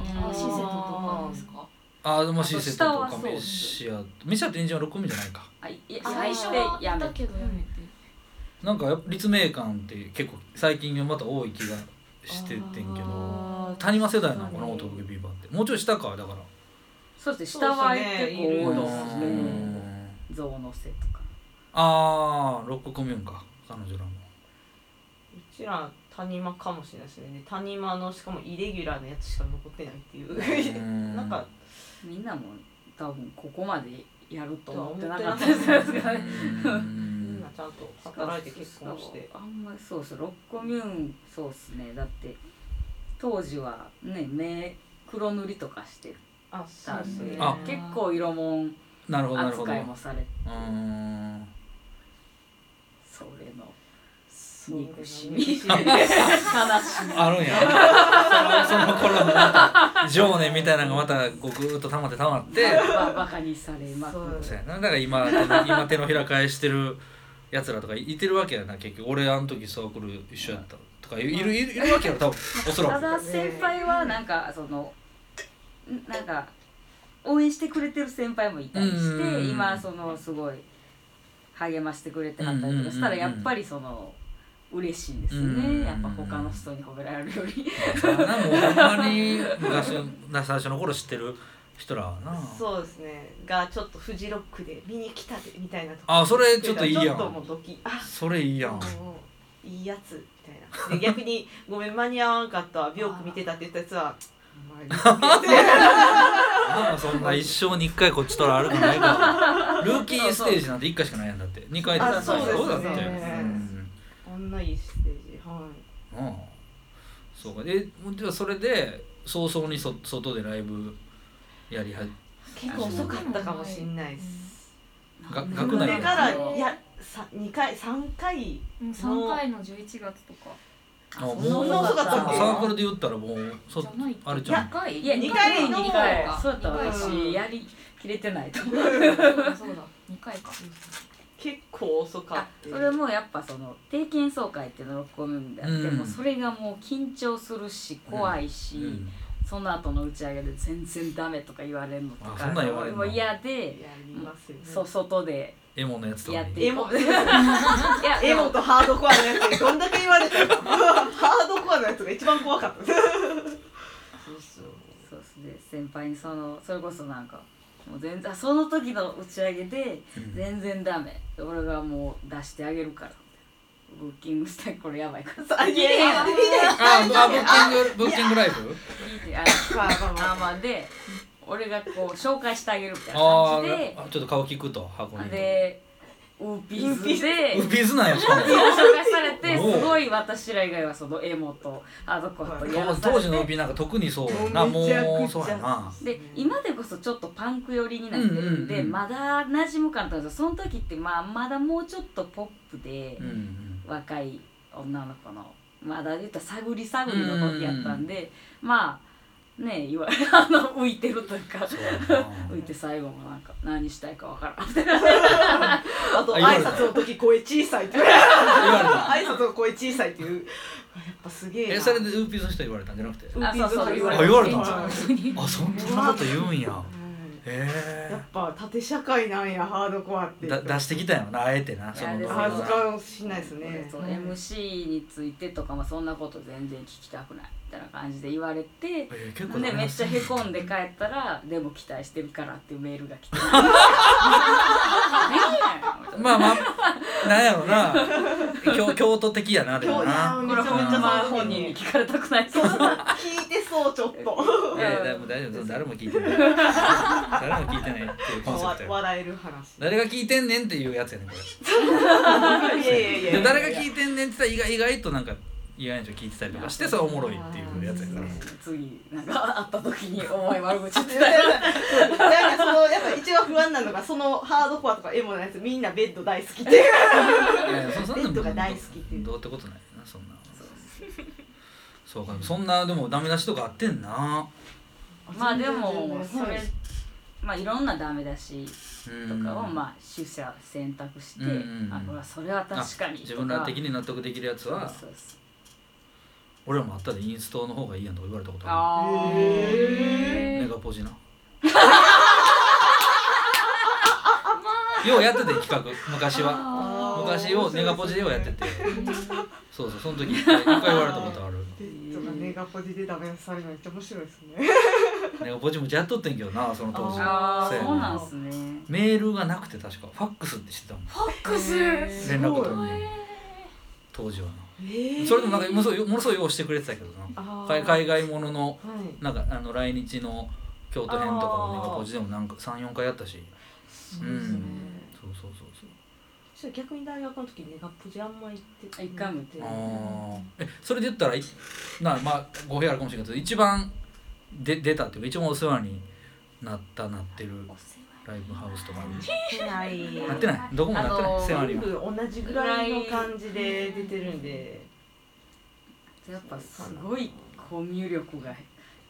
あ施設とかですか？ああでもシーセットとかメシアメシアってエンジンは6個目じゃないか。あいいやあ最初でやめだけどやめて。なんかやっぱ立命館って結構最近また多い気がしててんけどあー谷間世代なのかな男気ビーバーって。もうちょい下かだから。そうですね下は結構多いでうすねん象のせとかああロックコミューンか彼女らも。うちら谷間かもしれないですね。で谷間のしかもイレギュラーなやつしか残ってないっていう。うん。なんかみんなも多分ここまでやると思ってな思かったです。からねうん。みんなちゃんと働いて結婚して。あんまりそうそうロッコミューンそうっすねだって当時はね目黒塗りとかしてあそうですねあ結構色もんなるほどなるほど扱いもされてうんそれの憎しみ悲しみあるんや。そのその頃のまた情念みたいなのがまたこうぐーっと溜まって溜まって。ばバカにされまくそうやな。だから今今手のひら返してるやつらとかいてるわけやな。結局俺あの時サークル一緒やったとかいるいるいるわけやろ多分。おそらく。ただ先輩はなんかそのんなんか応援してくれてる先輩もいたりして今そのすごい励ましてくれてはったりとかしたらやっぱりその嬉しいですね。やっぱ他の人に褒められるより。ほんまに昔な最初の頃知ってる人らはな。そうですね。がちょっとフジロックで見に来たでみたいなとあそれちょっといいやん。ちょっともうドキあそれいいやん。いいやつみたいな。で逆に「ごめん間に合わんかったわ。病気見てた」って言ったやつは「お前まあ そんな一生に一回こっちとらあるかないか。らルーキーステージなんて一回しかないやんだって。二回あそうですねだってね。あんないいステージはいうん。うんそうか。でではそれで早々にそ外でライブやりは結構遅かったかもしれないです。がうん学内でそれからいやさ2回3回うん3回の11月とかあそもうそんな遅かったっけサークルで言ったらもうそじゃないあれじゃん。2回？いや二2回回の2回。かそうやった私やりきれてないと思う。そうだそうだ2回か。結構遅かあった。それもやっぱその定期演奏会っていうのを込むんであって、うん。もうそれがもう緊張するし怖いし、うん。その後の打ち上げで全然ダメとか言われるのとあかそんなん言われんの？もう嫌で、やりますよね。そ外でエモのやつとかに。やってエモ。いや エモとハードコアのやつにどんだけ言われたか ハードコアのやつが一番怖かった。そうそうそうですね。先輩にそのそれこそなんかもう全然その時の打ち上げでうん全然ダメ。俺がもう出してあげるから。ブッキングしてこれやばいから。あいやいやああブッキングブッキングライブあまあまあで俺がこう紹介してあげるみたいなあ感じで。あちょっと顔聞くと箱に。でウーピーズで。ウピーズなんやしかも。紹介されてすごい私ら以外はそのエモとハードコアとやらされ当時のウてピーなんか特にそうやな。もうそうやな。で今でこそちょっとパンク寄りになってるんで、まだ馴染むかなと思その時ってまあまだもうちょっとポップで若い女の子のまだ言ったら探り探りの時やったんで、まあねいわゆる あの浮いてるというか浮いて最後もなんか何したいかわからん。あと挨拶の時声小さいって言われた。挨拶の声小さいっていう。やっぱすげえそれで Whoopee's の人言われたんじゃなくて？ウーピーズとか言われあ言われたはい あそんなこと言うんや。うん。へやっぱ縦社会なんやハードコアって。出してきたよな。あえてなそのいやでも恥ずかしないですね。そう MC についてとかもそんなこと全然聞きたくない。みたいな感じで言われてえー結構でめっちゃへこんで帰ったら「でも期待してるから」っていうメールが来て。まあまあなんやろな。京京都的やなでもな。これほんまめちゃめちゃ本人に聞かれたくないそ聞いてそうちょっと。いやいやでも大丈夫。誰も聞いてない。誰も聞いてないっていうコンセプトや。笑える話。誰が聞いてんねんっていうやつやねんこれ。いやいやいやいやで誰が聞いてんねんって言ったら意外意外となんか意外に聞いてたりとかしてそれおもろいっていうやつやから。次なんか会った時にお前悪口言っていたよやいやなんかそのやっぱ一番不安なのがそのハードコアとかエモなやつみんなベッド大好きっていやそそんなベッドが大好きっていう。どうってことないなそんなそう。かそんなでもダメ出しとかあってんな。まあでもそれまあいろんなダメだしうんとかをまあ取捨選択して、うんうんうん。あこれはそれは確かに自分ら的に納得できるやつはそうそうそう俺らもあったでインストの方がいいやんとか言われたことああー。るへメガポジな。ー ようやってて企画。昔は。あ昔をネガポジでようやってて。そうそうその時一回一回言われたことある。ベッドがネガポジでダメ出しされるのめっちゃ面白いですね。ネガポジもやっとってんけどなその当時。ああそうやそうなんすね。メールがなくて確か。ファックスって知ってたもん。ファックス？連絡取るの。当時はなそれでもなんかものすごいものすごい用意してくれてたけどな。海海外もののはい。なんかあの来日の京都編とかをネガポジでもなんか34回やったし。そうですね。そうそうそうそう。それ逆に大学の時ネガポジあんま行って一回も行ってえそれで言ったらいなまあ語弊あるかもしれないけど一番で出たっていうか一番お世話になったなってるライブハウスとかあて ない。なってない？どこもなってない？全は部同じぐらいの感じで出てるんで。やっぱすごいコミュ力が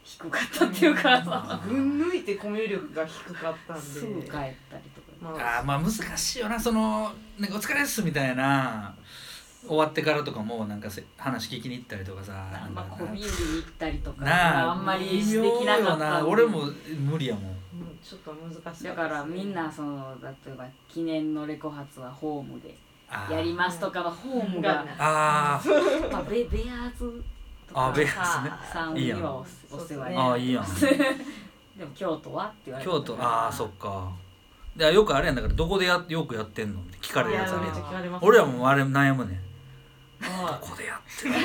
低かったっていうか。さ群抜いてコミュ力が低かったんで。すぐ帰ったりとか。まあ。ーまあ難しいよなそのなんかお疲れっすみたいな。終わってからとかもなんかせ話聞きに行ったりとかさ。なんかまあコミュに行ったりとかなああんまりしてきなかった俺も無理やもんちょっと難しいですね。だからみんなその例えば記念のレコ発はホームでやりますとかのホームが、あー。まあ、ベベアーズとかあベアーズね。さんにはおお世話にあーいいやん。でも京都はって言われて京都ああそっか。でよくあれやんだからどこでやよくやってんのって聞かれるやつあれます俺らもあれ悩むねんはどこでやってる。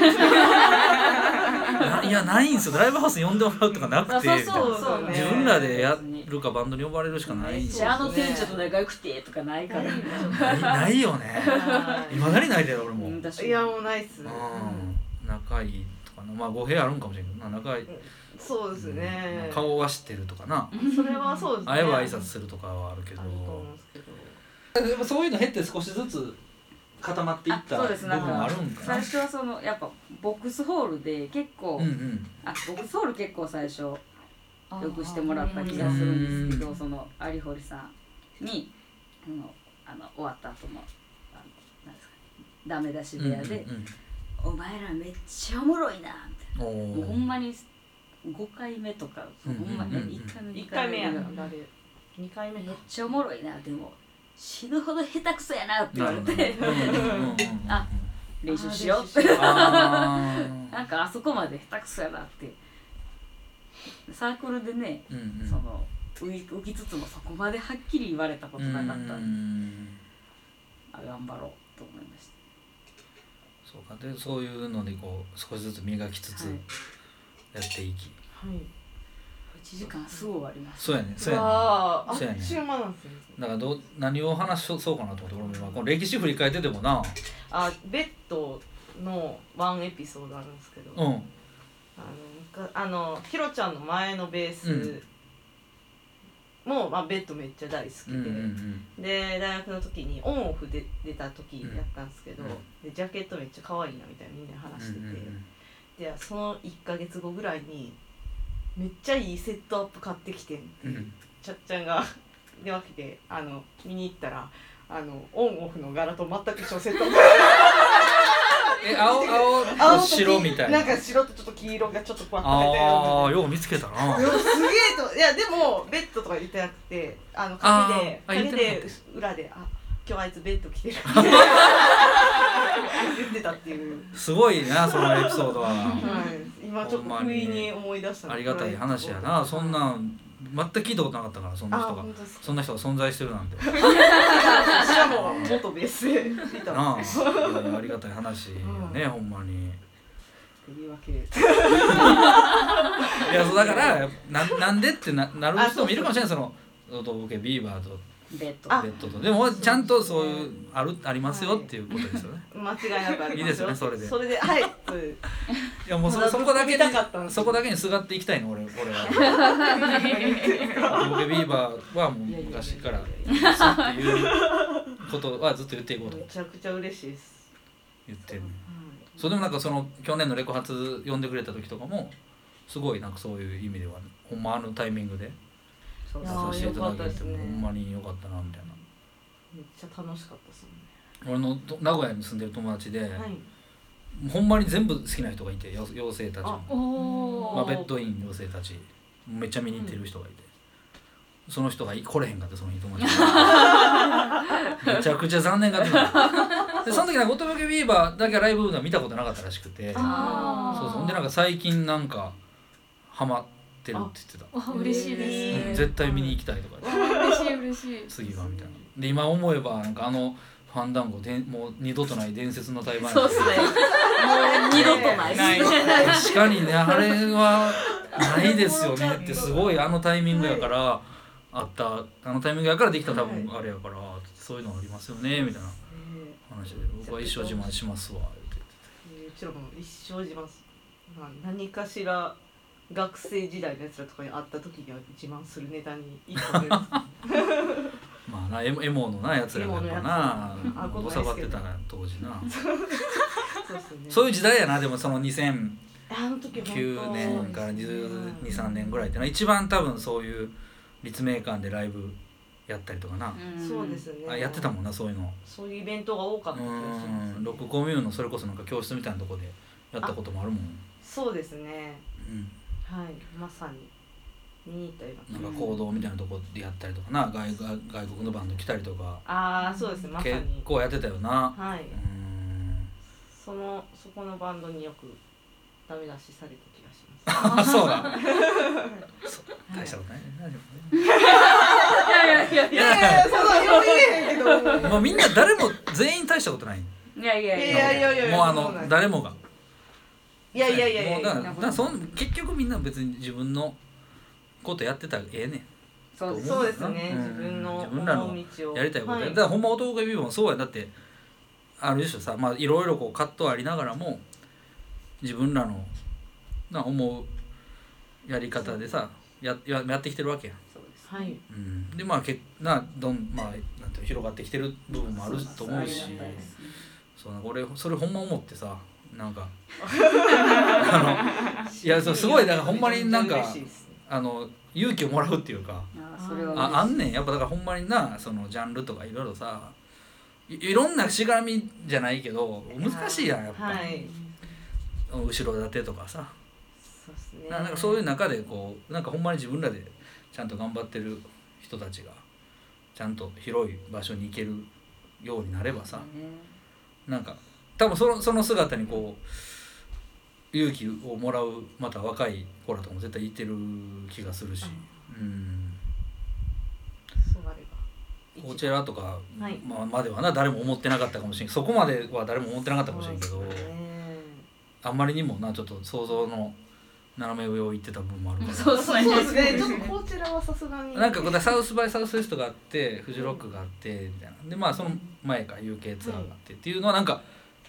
ないやないんすよ。ライブハウス呼んでもらうとかなくて。みたいなそうそうね。自分らでやるかバンドに呼ばれるしかないんすよ。めっちゃあの店長と仲良くてとかないから。ないないよね。はい。いまだにないで俺も。いやもうないっす仲いいとかな。まあ語弊あるんかもしれんけどな。仲いい。そうですね。顔は知ってるとかな。それはそうですね。会えば挨拶するとかはあるけど。あると思うんですけど。でもそういうの減って少しずつ固まっていった部あそうですなん分もあかるんかな。最初はそのやっぱボックスホールで結構、うんうんあボックスホール結構最初よくしてもらった気がするんですけどその有堀さんにあのあの終わった後のあのなんですかねダメ出し部屋でうんうん「お前らめっちゃおもろいな」みたもうほーんまに5回目とかほうんうんうん。んまに1回目一2回目やない誰？二回目めっちゃおもろいなでも死ぬほど下手くそやなって言われて。あ練習しよう。ってなんかあそこまで下手くそやなって。サークルでねうんうん。その浮い浮きつつもそこまではっきり言われたことなかったうんんあ頑張ろうと思いましそうか。でそういうのでこう少しずつ磨きつつはい。やっていき、はい。た1時間すぐ終わりましたそうやねそうやねわあ。あっちゅう間なんですね。だからどう何を話しそうかなと思って俺も今この歴史振り返っててもな。あベッドのワンエピソードあるんですけど、うん。あのあのひろちゃんの前のベースも、まあ、ベッドめっちゃ大好きで、うんうんうんで大学の時にオンオフで出た時やったんですけど、うん。でジャケットめっちゃ可愛いなみたいなみんなで話してて、うんうんでその1か月後ぐらいにめっちゃいいセットアップ買ってきてんうんうん。ちゃっちゃんが電話来てあの見に行ったらあのオンオフの柄と全く一緒のセット。アップえ青青と青と白みたいな。なんか白とちょっと黄色がちょっとこう分かれたようなああよう見つけたな。すげえといやでもベッドとか言ってなくてあの陰であーあ言陰ってなかで裏で「あ今日あいつベッド着てる」言ってたっていう、すごいなそのエピソードは。はい、今ちょっと不意に思い出したありがたい話やな。そんなん全く聞いたことなかったからそんなあ人がそんな人が存在してるなんて。私はもう元ベースでいたなあ。ありがたい話よねほんまに。というわけで。いやそうだからななんでってななる人もいるかもしれないそのビーバーとベッド。あベッドと。でもちゃんとそういうあるありますよっていうことですよね。間違いなくありますいいですよねそれで。それではい。いやもうそそこだけにそこだけにすがっていきたいの俺俺は。ボケビーバーはもう昔からですっていうことはずっと言っていこうと。めちゃくちゃ嬉しいです、言ってるはい。それでもなんかその去年のレコ発呼んでくれた時とかもすごいなんかそういう意味では、ほんまあのタイミングでそうさせていただけて、ほんまに良かったなみたいな。めっちゃ楽しかったですもんね。俺のと名古屋に住んでる友達で、はい。ほんまに全部好きな人がいてよ妖精たちあも、まあ、ベッドイン妖精たち。めっちゃ見に行ってる人がいて、その人が来れへんかってその日友達が。めちゃくちゃ残念がってた。でその時なんか乙女ビーバーだけライブが見たことなかったらしくて。そうそう。ほんでなんか最近なんかハマってるって言ってた。あ嬉しいです、絶対見に行きたいとか。言って嬉しい嬉しい。次はみたいな。で今思えばなんかあのファンダンゴでもう二度とない伝説の対バンそうっすね。もう二度とないない。ね確かにねあれはないですよね。ってすごいあのタイミングやからあった。あのタイミングやからできた多分あれやからそういうのありますよねみたいな話で。僕は一生自慢しますわって。えーうちらも一生自慢す、まあ、何かしら学生時代のやつらとかに会った時には自慢するネタに一個出る。まあなエモエモのなやつらがやっぱな。エモのやつ。あぼさばってたな当時な。そうですね。そういう時代やなでもその2009あの時本当年から123年ぐらいってのは一番多分そういう立命館でライブやったりとかな、そうですね。あやってたもんなそういうの。そういうイベントが多かった気がしますうんロックコミューンのそれこそなんか教室みたいなとこでやったこともあるもん、そうですね。うん、はいまさに。見に行ったような。なんか行動みたいなとこでやったりとかな。外外外国のバンド来たりとか。ああそうですねまさ結に構やってたよな。はい。うん。そのそこのバンドによくダメ出しされた気がします。あ そうだそう。大したことないね。大丈夫。ねいやいやいやいいやいやそんな言われへんけど。もうみんな誰も全員大したことない。やいやいいや。やいやいやいやもうあの誰もがいやいやいやいや。もうだからだからそん結局みんな別に自分のことやってたらええねん。そうですそうですね、うん。自分の自分らの思う道を。やりたいことや、はだからほんま男がビもそうやだってある種さまあいろいろこう葛藤ありながらも自分らのな思うやり方でさやややってきてるわけやん、そうですはい。うん、でまあけなどんまあなんていうの広がってきてる部分もあると思うし。そう俺それほんま思ってさ なんか。あのいやそうすごいだからほんまになんかあの勇気をもらうっていうか。あそれはああんねん。やっぱだからほんまになそのジャンルとかいろいろさいいろんなしがらみじゃないけど難しいやんやっぱ、はい。後ろ盾とかさ。そうね。ななんかそういう中でこうなんかほんまに自分らでちゃんと頑張ってる人たちがちゃんと広い場所に行けるようになればさなんか多分そのその姿にこう勇気をもらうまた若い子らとかも絶対いてる気がするし、うん、そうあれば。こちらとか、はい。まあ、まではな誰も思ってなかったかもしれんそこまでは誰も思ってなかったかもしれんけど、ね。あんまりにもなちょっと想像の斜め上を行ってた部分もあるから。そうですね。そうですね。ちょっとこちらはさすがに。なんかこうサウスバイサウスウエストがあってフジロックがあってみたいな。でまあその前か UK ツアーがあってっていうのはなんか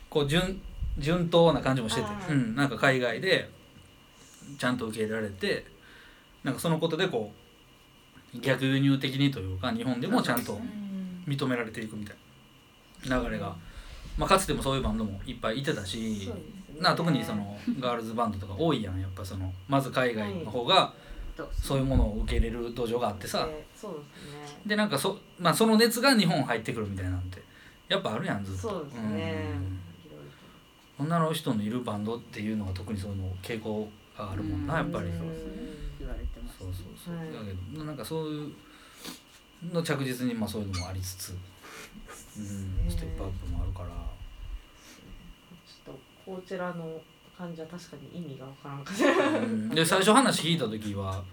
こう順順当な感じもしてて。うん、なんか海外でちゃんと受け入れられてなんかそのことでこう逆輸入的にというか日本でもちゃんと認められていくみたいな流れが、まあ、かつてもそういうバンドもいっぱいいてたし、な特にそのガールズバンドとか多いやんやっぱそのまず海外の方がそういうものを受け入れる土壌があってさ、でなんかそ,、まあ、その熱が日本入ってくるみたいなんてやっぱあるやんずっと。そうですね。うん女の人のいるバンドっていうのは特にそういうの傾向があるもんなやっぱり。うんそう言われてます。そうそう。はいだけどなんかそういうの着実にまあそういうのもありつつ、うん、ステップアップもあるから。ちょっとこちらの感じは確かに意味がわからんかった。うん。で最初話聞いた時は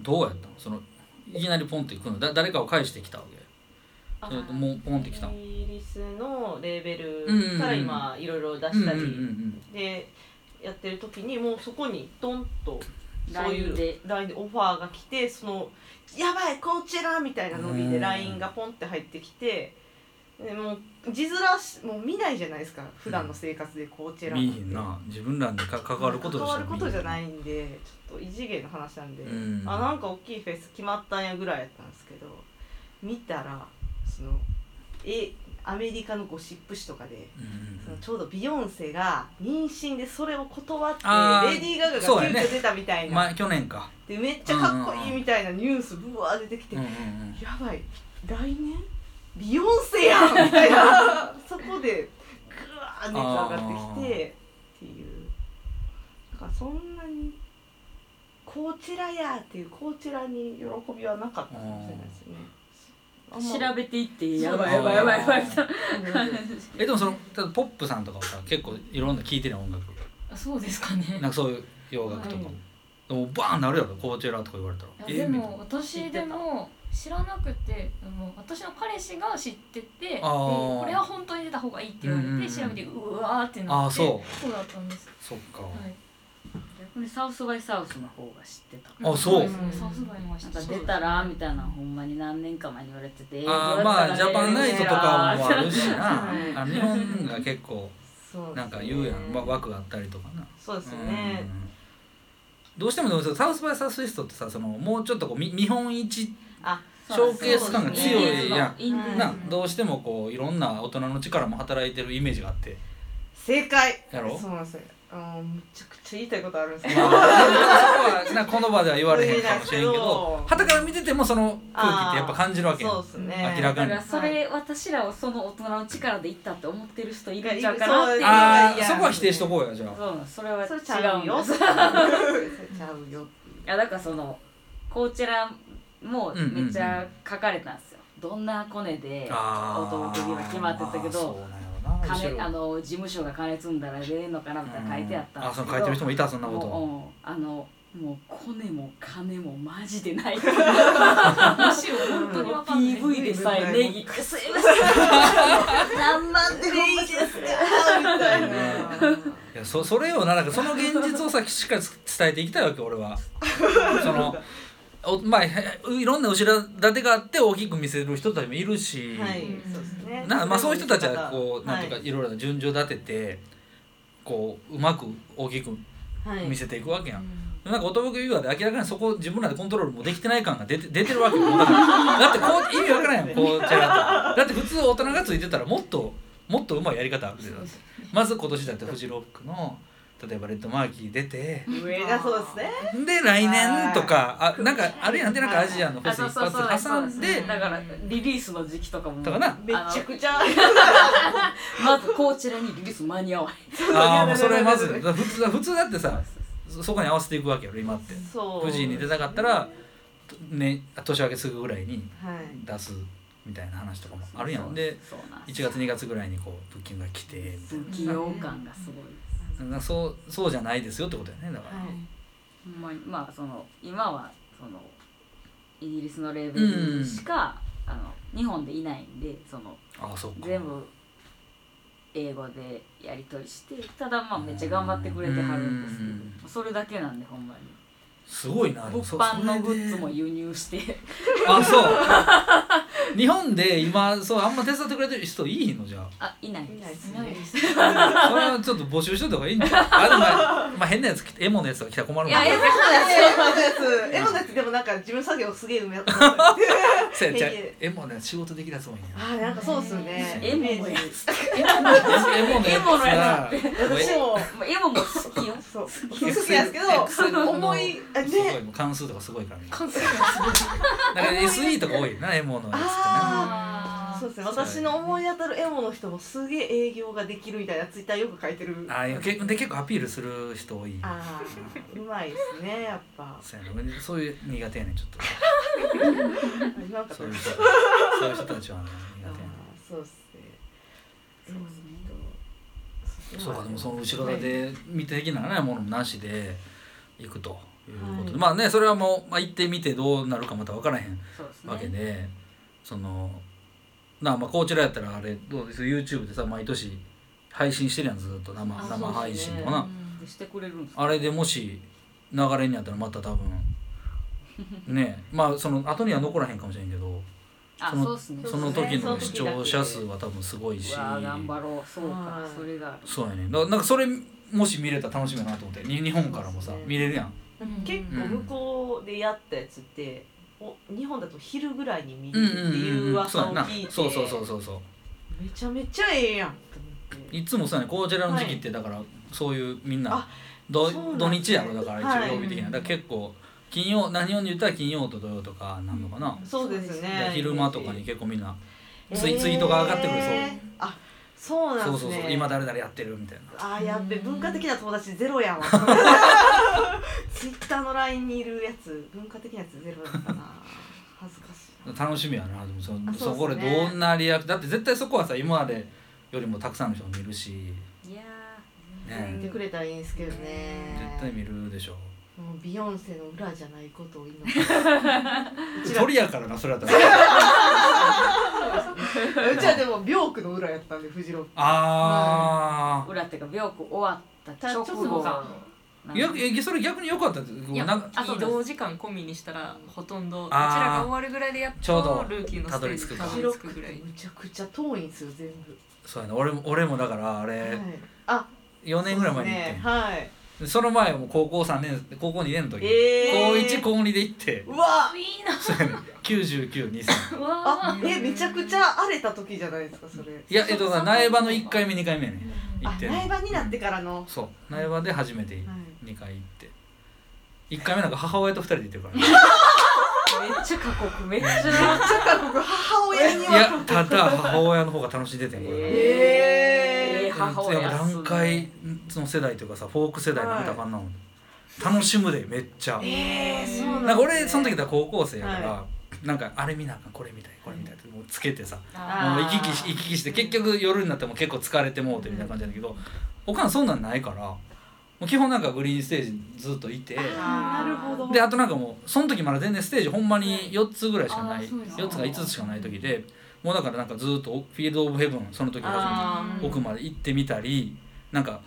どうやったの？そのいきなりポンってくの？だ誰かを返してきたわけ？それともうポンってきた。のイギリスのレーベルから今いろいろ出したりうんでやってる時にもうそこにドンとそうい LINE うで LINE でオファーが来てその「やばいこちら!」みたいなノリでうん。LINE がポンって入ってきてでもう字面しもう見ないじゃないですか普段の生活でこちら見えへんな。自分らにか関わること関わることじゃないいんでちょっと異次元の話なんで、うん。あなんか大きいフェス決まったんやぐらいやったんですけど見たらそのえアメリカのゴシップ誌とかでうん。そのちょうどビヨンセが妊娠でそれを断ってレディー・ガガが急遽出たみたいな、前去年か。でめっちゃかっこいいみたいなニュースブワー出てきて、やばい。来年？ビヨンセやんみたいな。そこでグワー熱上がってきてっていう。だからそんなにこちらやっていうこちらに喜びはなかったかもしれないですね調べていってやばいやばいやばいやばい。みたいなえ でもその例えばポップさんとかはさ結構いろんな聴いてる音楽あそうですかね。なんかそういう洋楽とかも、はいでもバーンなるやろコーチェラとか言われたら。いやでも私でも知らなくて私の彼氏が知っててこれは本当に出た方がいいって言われて、調べてうわーってなってあーそう。そうだったんです、そっか、はい、逆にサウスバイサウスの方が知ってた。あそう。ですねさすがにました。なんか出たらみたいなほんまに何年か前に言われててあーまあジャパンナイトとかもあるしな。日本が結構なんか言うやん、わ枠があったりとかな。そうですね。うん。どうしてもでもサウスバイサウスウエストってさそのもうちょっとこうみ見本市あショーケース感が強いやん。などうしてもこういろんな大人の力も働いてるイメージがあって。正解。やろそうなんですよあーむちゃくちゃ言いたいことあるんですまあ、けどそこはなこの場では言われへんかもしれんけどけどはたから見ててもその空気ってやっぱ感じるわけそうですね。明らかに。だからそれ、私らをその大人の力でいったって思ってる人いるんちゃうかなっていう。あそこは否定しとこうよじゃあ。そうそれは違うよ。それちゃうよ。いやだからそのこちらもめっちゃ書かれたんですよ、どんなコネであ音送りが決まってたけどまあそうな金あの事務所が金積んだら出れんのかなみたいな書いてあったんですけど、あその書いてる人もいたそんなこもうとうん。あのもうコネも金もマジでない。むしろ本当に PV でさえネギってすいません。何万でいいですかみたいな。いやそそれをななんかその現実をさしっかり伝えていきたいわけ俺は。そのおまあへいろんな後ろ盾があって大きく見せる人たちもいるし、はいなまあ、そういう人たちはこうなんていうかはい。いろいろな順序立ててこううまく大きくはい。見せていくわけやん、なんか音吹ユーアで明らかにそこ自分らでコントロールもできてない感が出て出てるわけよだってこう意味わからんやん こうちゃだって普通大人がついてたらもっともっとうまいやり方あるでまず今年だってフジロックの例えばレッドマーキー出て上がそうですね。で来年とかあなんかあるやん。でなんかアジアのフェあス一そうそうそう。発挟んでだからリリースの時期とかもとかな。めちゃくちゃ まずこちらにリリース間に合わないああもうそれまず普通普通だってさそそこに合わせていくわけよ今って。そう。富士に出たかったらね年明けすぐぐらいにはい。出すみたいな話とかもあるやん。でそうなん1月2月ぐらいにこうブッキングが来てみたい不器用感がすごいそうそうじゃないですよってことやねだから、はい。ほんまに。まあその今はそのイギリスのレーベルしか、あの日本でいないんでそのああそ全部英語でやり取りしてただまあめっちゃ頑張ってくれてはるんですけうん。どそれだけなんでほんまにすごいなで物販のグッズも輸入して。あそう。日本で今そうあんま手伝ってくれてる人いいのじゃあ？あいないいないです。いないねです。それはちょっと募集しといた方がいいんじゃない？あでもまあ、まあ、変なやつエモのやつが来たら困るもん。いやエモ エモのやつ。エモのやつでもなんか事務作業すげえうめやったそうやエモのやつ仕事できるやつ多いんや。あーなんかそうっすね。エモのやつ。エモのやつ。私も エモも好きよ好きなんですけど思いあすごい関数とかすごいからね。関数がすごい。だから SE とか多いなエモのやつってなそうですね私の思い当たるエモの人もすげえ営業ができるみたいなツイッターよく書いてる。あーいやけで結構アピールする人多い。あーうまいですねやっぱ。そうやな。そういう苦手やねんちょっと。そういう人。そういう人たちはね苦あ手やねーそうっすね。そうですね。そうかでもその後ろ盾見て的なねものもなしで行くということで、はい。まあねそれはもう、まあ、行ってみてどうなるかまた分からへんわけで、そのなあまあこちらやったらあれどうです？YouTube でさ毎年配信してるやんずっと。生あ生配信とかな、でしてくれるんですあれでもし流れにあったらまた多分 ねまあその後には残らへんかもしれんけどあそのね。その時の視聴者数は多分すごいし。頑張ろう。そうか。はい。それそうやねだなんかそれもし見れたら楽しみやなと思って。に日本からもさね。見れるやん結構向こうでやったやつってお日本だと昼ぐらいに見るっていう噂を聞いてそうそうそうそうそうめちゃめちゃええやんいつもそうやねこちらの時期ってだからそういうみんな土日やろだからはい。一応曜日的な。だから結構金曜何曜に言ったら金曜と土曜とかなんのかな。そうですでね昼間とかに結構みんなツイえーツイートが上がってくるそう。あそうなんですね。そうそうそう今誰々やってるみたいな。あーやっべ文化的な友達ゼロやわ。ツイッターの LINE にいるやつ文化的なやつゼロだったな。恥ずかしい楽しみやなでもそあそそうこでどんなリアクだって絶対そこはさ今までよりもたくさんの人が見るし。いやね。見てくれたらいいんですけどね。絶対見るでしょもうビヨンセの裏じゃないことを祈って。うちら。鳥やからなそれやったら うちはでも病区の裏やったんでフジロック。あ裏っていうか病気終わった直直後。後か。あいやえそれ逆に良かったっていやなんか移動時間込みにしたらほとんどうちらが終わるぐらいでやっちょうど。とルーキーのステージたどり着くぐらい。むちゃくちゃ遠いんですよ全部。そうやな。俺も俺もだからあれ、はい。あ4年ぐらい前に行ってね。はい。でその前はもう高校3年高校2年の時、えー。高1高2で行って。うわ。いいな。そうやね。9923うわあえめちゃくちゃ荒れた時じゃないですかそれ。いやえっと苗場の1回目2回目やね。行あって。苗場になってからの。そう。苗場で初めてはい。2回行って。1回目なんか母親と2人で行ってるから。ね めっちゃ過酷めっちゃめっちゃ過酷。母親にいはやただ母親の方が楽しんでてんこれ、ええー母親やっぱ段階の世代というかさフォーク世代の見たらあかんな、楽しむでめっちゃ、えー、そうなんなんか俺その時だ高校生やから、はなんかあれ見なあかんこれ見たいこれ見たいってもうつけてさもう行き来し行き来して結局夜になっても結構疲れてもうてみたいな感じなんだけどおかんそんなんないからもう基本なんかグリーンステージにずっといてなるほど。であとなんかもうその時まだ全然ステージほんまに4つぐらいしかないあーそうですか4つか5つしかない時でもうだからなんかずっとフィールド・オブ・ヘブンその時初めて奥まで行ってみたりなんか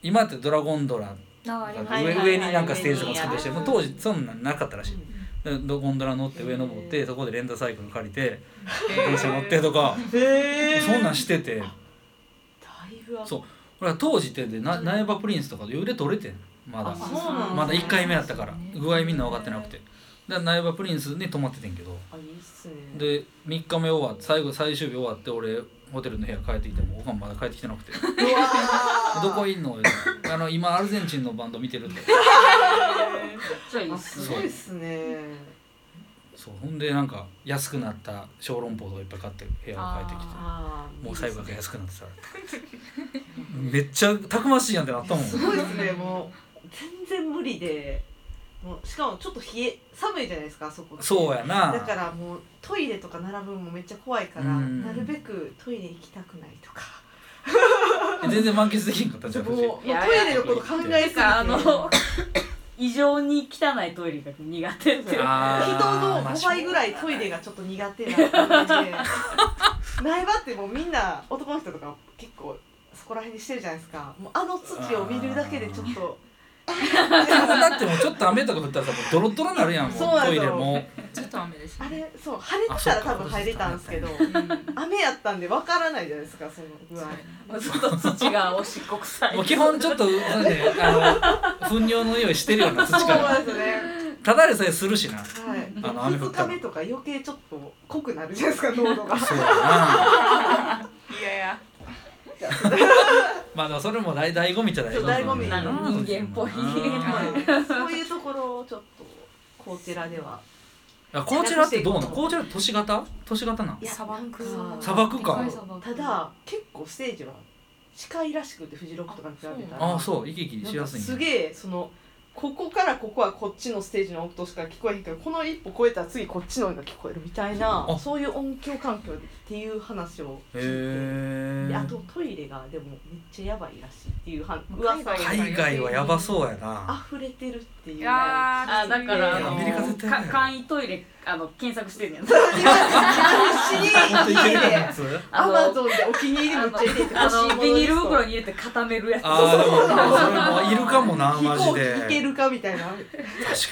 今ってドラゴンドラ上上になんかステージとか作ってして当時そんなんなかったらしい。でドゴンドラ乗って上登ってそこでレンタサイクル借りて電車乗ってとかそんなんしてて。だいぶそう俺は当時ってでな苗場プリンスとかで腕取れてんまだ。まだ1回目やったから。具合みんな分かってなくて。で苗場プリンスに泊まっててんけど。で3日目終わって最後最終日終わって俺ホテルの部屋帰ってきてもおかんまだ帰ってきてなくて。どこいんの？あの今アルゼンチンのバンド見てるってちゃいいっあすすごいっすねそうほんでなんか安くなった小籠包とかいっぱい買って部屋帰ってきて。もう最後が安くなってためっちゃたくましいやんってなったもん。すごいですねもう。全然無理で。もうしかもちょっと冷え寒いじゃないですかあそこ。そうやな。だからもうトイレとか並ぶのもめっちゃ怖いからうん。なるべくトイレ行きたくないとか。全然満喫できんかった？じゃんもうトイレのこと考えすぎて。あの 異常に汚いトイレが苦手って人のまあ5倍ぐらいトイレがちょっと苦手な感じで。苗場ってもうみんな男の人とか結構そこら辺にしてるじゃないですか。もうあの土を見るだけでちょっと だってもうちょっと雨とか降ったらさもうドロッドロになるやんもうトイレもずっと雨ですあれそう晴れてたら多分入れたんですけど雨やったんでわからないじゃないですかその具合。ずっと土がおしっこ臭い。もう基本ちょっとなんであの糞尿の匂いしてるような土そうから。なんですね。ただでさえするしな。はい。あの雨降った2ら日目とか余計ちょっと濃くなるじゃないですか濃度が。そうやな。いやいや まあでもそれも大醍醐味っちゃ醍醐味醍醐味なの。人間っぽい。はい。そういうところをちょっとこちらでは。あこちらってどうなの？こちら都市型？都市型なん砂漠。砂漠か。ただ結構ステージは近いらしくてフジロックとかに比べたら。ああそう。行き来しやすいすげえそのここからここはこっちのステージの音しか聞こえへんけどこの一歩超えたら次こっちの音が聞こえるみたいなあそういう音響環境っていう話を聞いてあとトイレがでもめっちゃやばいらしいっていうは噂が海外はやばそうやな。溢れてるっていう。あだからあの簡易トイレあの検索してんねアマゾンでお気に入りめっちゃ入れてあののビニール袋に入れて固めるやつ。ああいるかもな飛 マジ行機行けでるかみたいな。確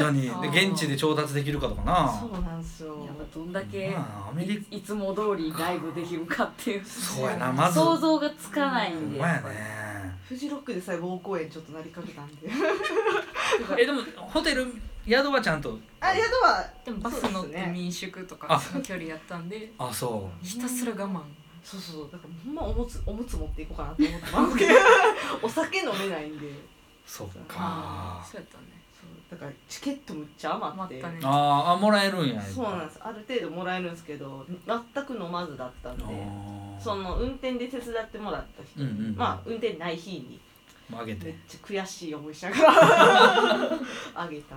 かに。で現地で調達できるかとかな。そうなんですよ。やっぱどんだけまあアメリいいつも通りライブできるかっていう。そうやなまず。想像がつかないんで。まやね。フジロックでさえ膀胱炎ちょっとなりかけたんで。えでもホテル宿はちゃんと。あ宿はでもバス乗って民宿とあ。かその距離やったんであそう。ひたすら我慢。そうそうだからほんまおむつおむつ持っていこうかなと思ってます。けど お酒飲めないんで。そっあかそうやったね。そう。だからチケットむっちゃ余って。余ったね。あーあもらえるんや。そうなんです。ある程度もらえるんですけど全く飲まずだったんでその運転で手伝ってもらった人に、うんうんうん。まあ運転ない日にあげて。いめっちゃ悔しい思いしながら あげた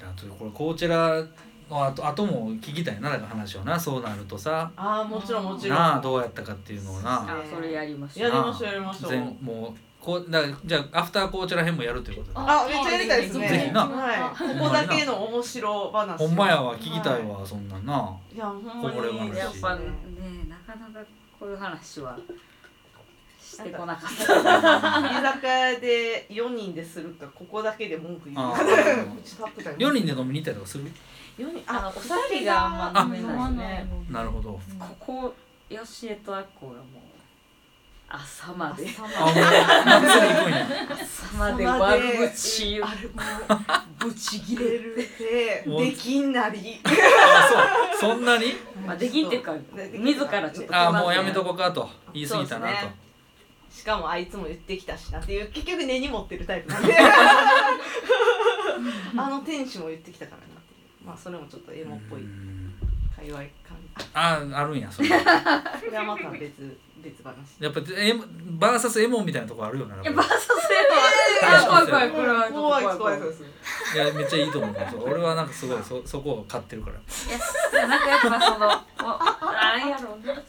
やちょっとこれこちらのあとあとも聞きたいなだから話をな。そうなるとさ。ああもちろんもちろん。なあどうやったかっていうのをな。あそれやりましょうやりましょうやりましょう。全もうこうだじゃあアフターこちら編もやるということで。あめっちゃやりたいですね。ぜひな。はい、ここだけの面白話。ほんまやわ聞きたいはわ、そんなんな。い、いやほんまこぼれ話。にやっぱねなかなかこういう話はしてこなかった。居酒屋で4人でするかここだけで文句言うあかー。うちタップだ4人で飲みに行ったりとかする？四人あのお酒があんま飲め飲ないまなるほど。ここ吉江とアッコがもう朝まで。朝あ、もう、夏に行くんや。朝まで悪口言う。あれもぶち切うれ入れるで できんなり。あ、そう。そんなに？まあできんっていうか自らちょっとあ、もうやめとこうかと。言い過ぎたなと。そうですね。しかもあいつも言ってきたしなっていう結局根に持ってるタイプなんで あの店主も言ってきたからなっていうまあそれもちょっとエモっぽいうん界隈感あ、あるんや、それ。これはまた別別話やっぱ、エモ、バーサスエモンみたいなとこあるよな。いやバーサスは怖い怖いこれ怖い怖い怖い怖い怖いですいや、めっちゃいいと思う俺はなんかすごい、そ、そこを買ってるから。いやなんかやっぱそのおあれやろうな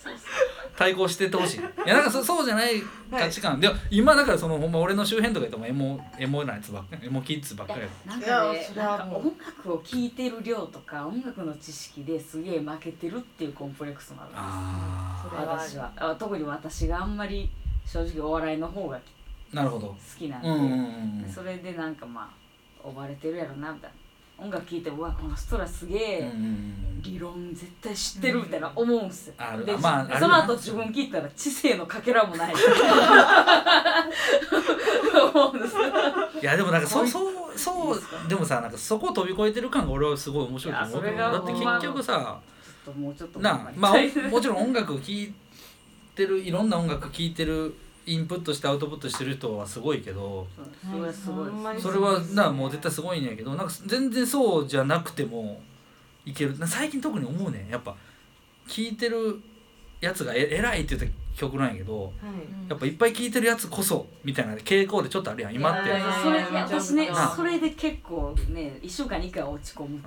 対抗してってほしい。いや、なんかそ、そうじゃない価値観。でも、今だから、その、ほんま、俺の周辺とか言っても、エモ、エモなやつばっかり、エモキッズばっかりや。なんいかねやそれなんかはもう音楽を聴いてる量とか音楽の知識ですげえ負けてるっていうコンプレックスもあるんですあそれは私はあ特に私があんまり正直お笑いの方があ、なるほど。好きなんで、うんうんうんうん。それでなんかまあ追われてるやろなみたいな音楽聴いてうわこの人らすげうんえうんうん。理論絶対知ってるみたいな思うんすよ、あるで、まあその後自分聞いたら知性のかけらもない。思うんですよ。いやでもなんかそそうそうそうでもさなんかそこを飛び越えてる感が俺はすごい面白いと思う。だって結局さなあまあもちろん音楽を聴いてるいろんな音楽聴いてるインプットしてアウトプットしてる人はすごいけどそれはすごいほんまにそれはなあもう絶対すごいんやけどなんか全然そうじゃなくてもいける。な最近特に思うねん。やっぱ聴いてるやつがえ偉いって言った曲なんやけどはい。やっぱいっぱい聴いてるやつこそみたいな傾向でちょっとあるやん。今って。それ私ねそれで結構ね1週間に1回落ち込むうん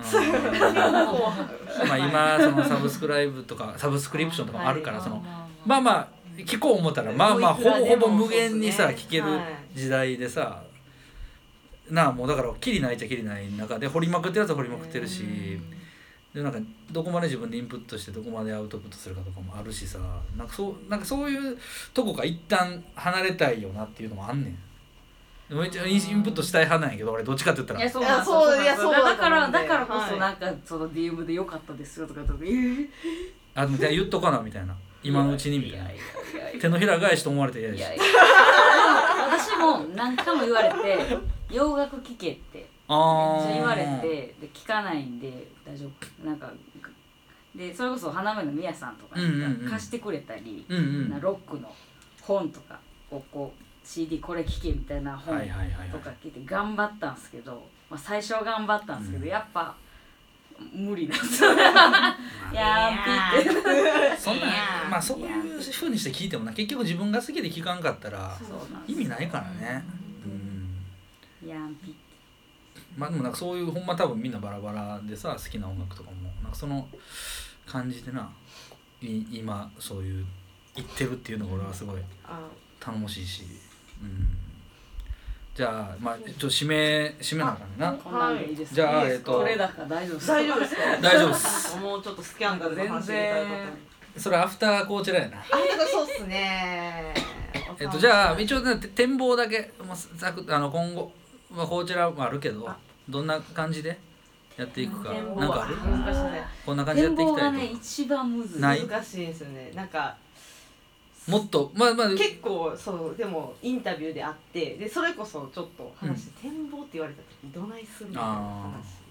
まあ今そのサブスクライブとかサブスクリプションとかもあるからそのまあまあ聞こう思ったらまあまあほぼほぼ無限にさ聞ける時代でさなあもうだからきりないっちゃきりない中で掘りまくってるやつは掘りまくってるしでなんかどこまで自分でインプットしてどこまでアウトプットするかとかもあるしさなんかそうなんかそういうとこが一旦離れたいよなっていうのもあんねん。でも一応インプットしたい派なんやけど俺どっちかって言ったら。いやそうなんですよいやそうだだからだからこはい。そなんかその DM で良かったですよとかとかえーあでもじゃあ言っとかなみたいな今のうちにみたいな。手のひら返しと思われて嫌やし私も何回も言われて洋楽聴けって。めっちゃ言われてで聞かないんで大丈夫。なんかでそれこそ花芽のみやさんとかうんうんうん。貸してくれたり、うんうん。なロックの本とかをこう CD これ聴けみたいな本とか聞いて頑張ったんですけど、まあ、最初は頑張ったんですけど、うん。やっぱ無理 やーピって。そんなまあそういうふうにして聞いてもな結局自分が好きで聞かんかったら意味ないからね。うん。やんぴって。まあでもなんかそういうほんま多分みんなバラバラでさ好きな音楽とかもなんかその感じでない今そういう言ってるっていうのが俺はすごいあ頼もしいし。うんじゃあまあちょっと指名指名なんかねな。こんなんでい。いですか、じゃあえっと。これだから大丈夫です。か大丈夫ですか？大丈夫です。もうちょっとスキャンダルの話入れたい方に。それアフターこちらやな。あそうっすね。えっとじゃあ一応ねて展望だけまあざくあの今後まあこちらもあるけどあ。どんな感じでやっていくか展望なんかある？難しいね。こんな感じでやっていきたい展望がね一番難しいですよね。なんかともっとまあまあ。結構そうでもインタビューであってでそれこそちょっと話して、展望って言われた時どないするみたいな話。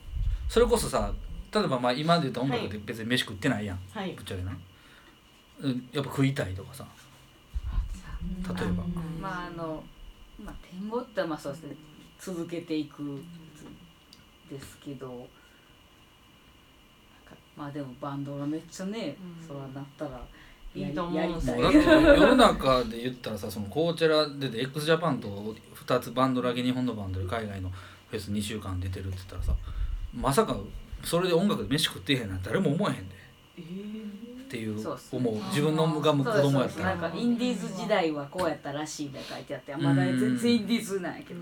それこそさ例えばまあ今で言うと音楽で別に飯食ってないやん、はい。ぶっちゃけな、うん、やっぱ食いたいとかさ。例えば。まああのまあ展望ってまあそうですね続けていくんですけどまあでもバンドがめっちゃね、うん。そらなったらいいと思う。んですよ世の中で言ったらさそのコーチェラ出て x ジャパンと2つバンドだけ日本のバンドで海外のフェス2週間出てるって言ったらさまさかそれで音楽で飯食ってへんなんて誰も思えへんで。えーっていう思う。自分のが子供やったら。なんかインディーズ時代はこうやったらしいみたいな書いてあってまだ全然インディーズなんやけど、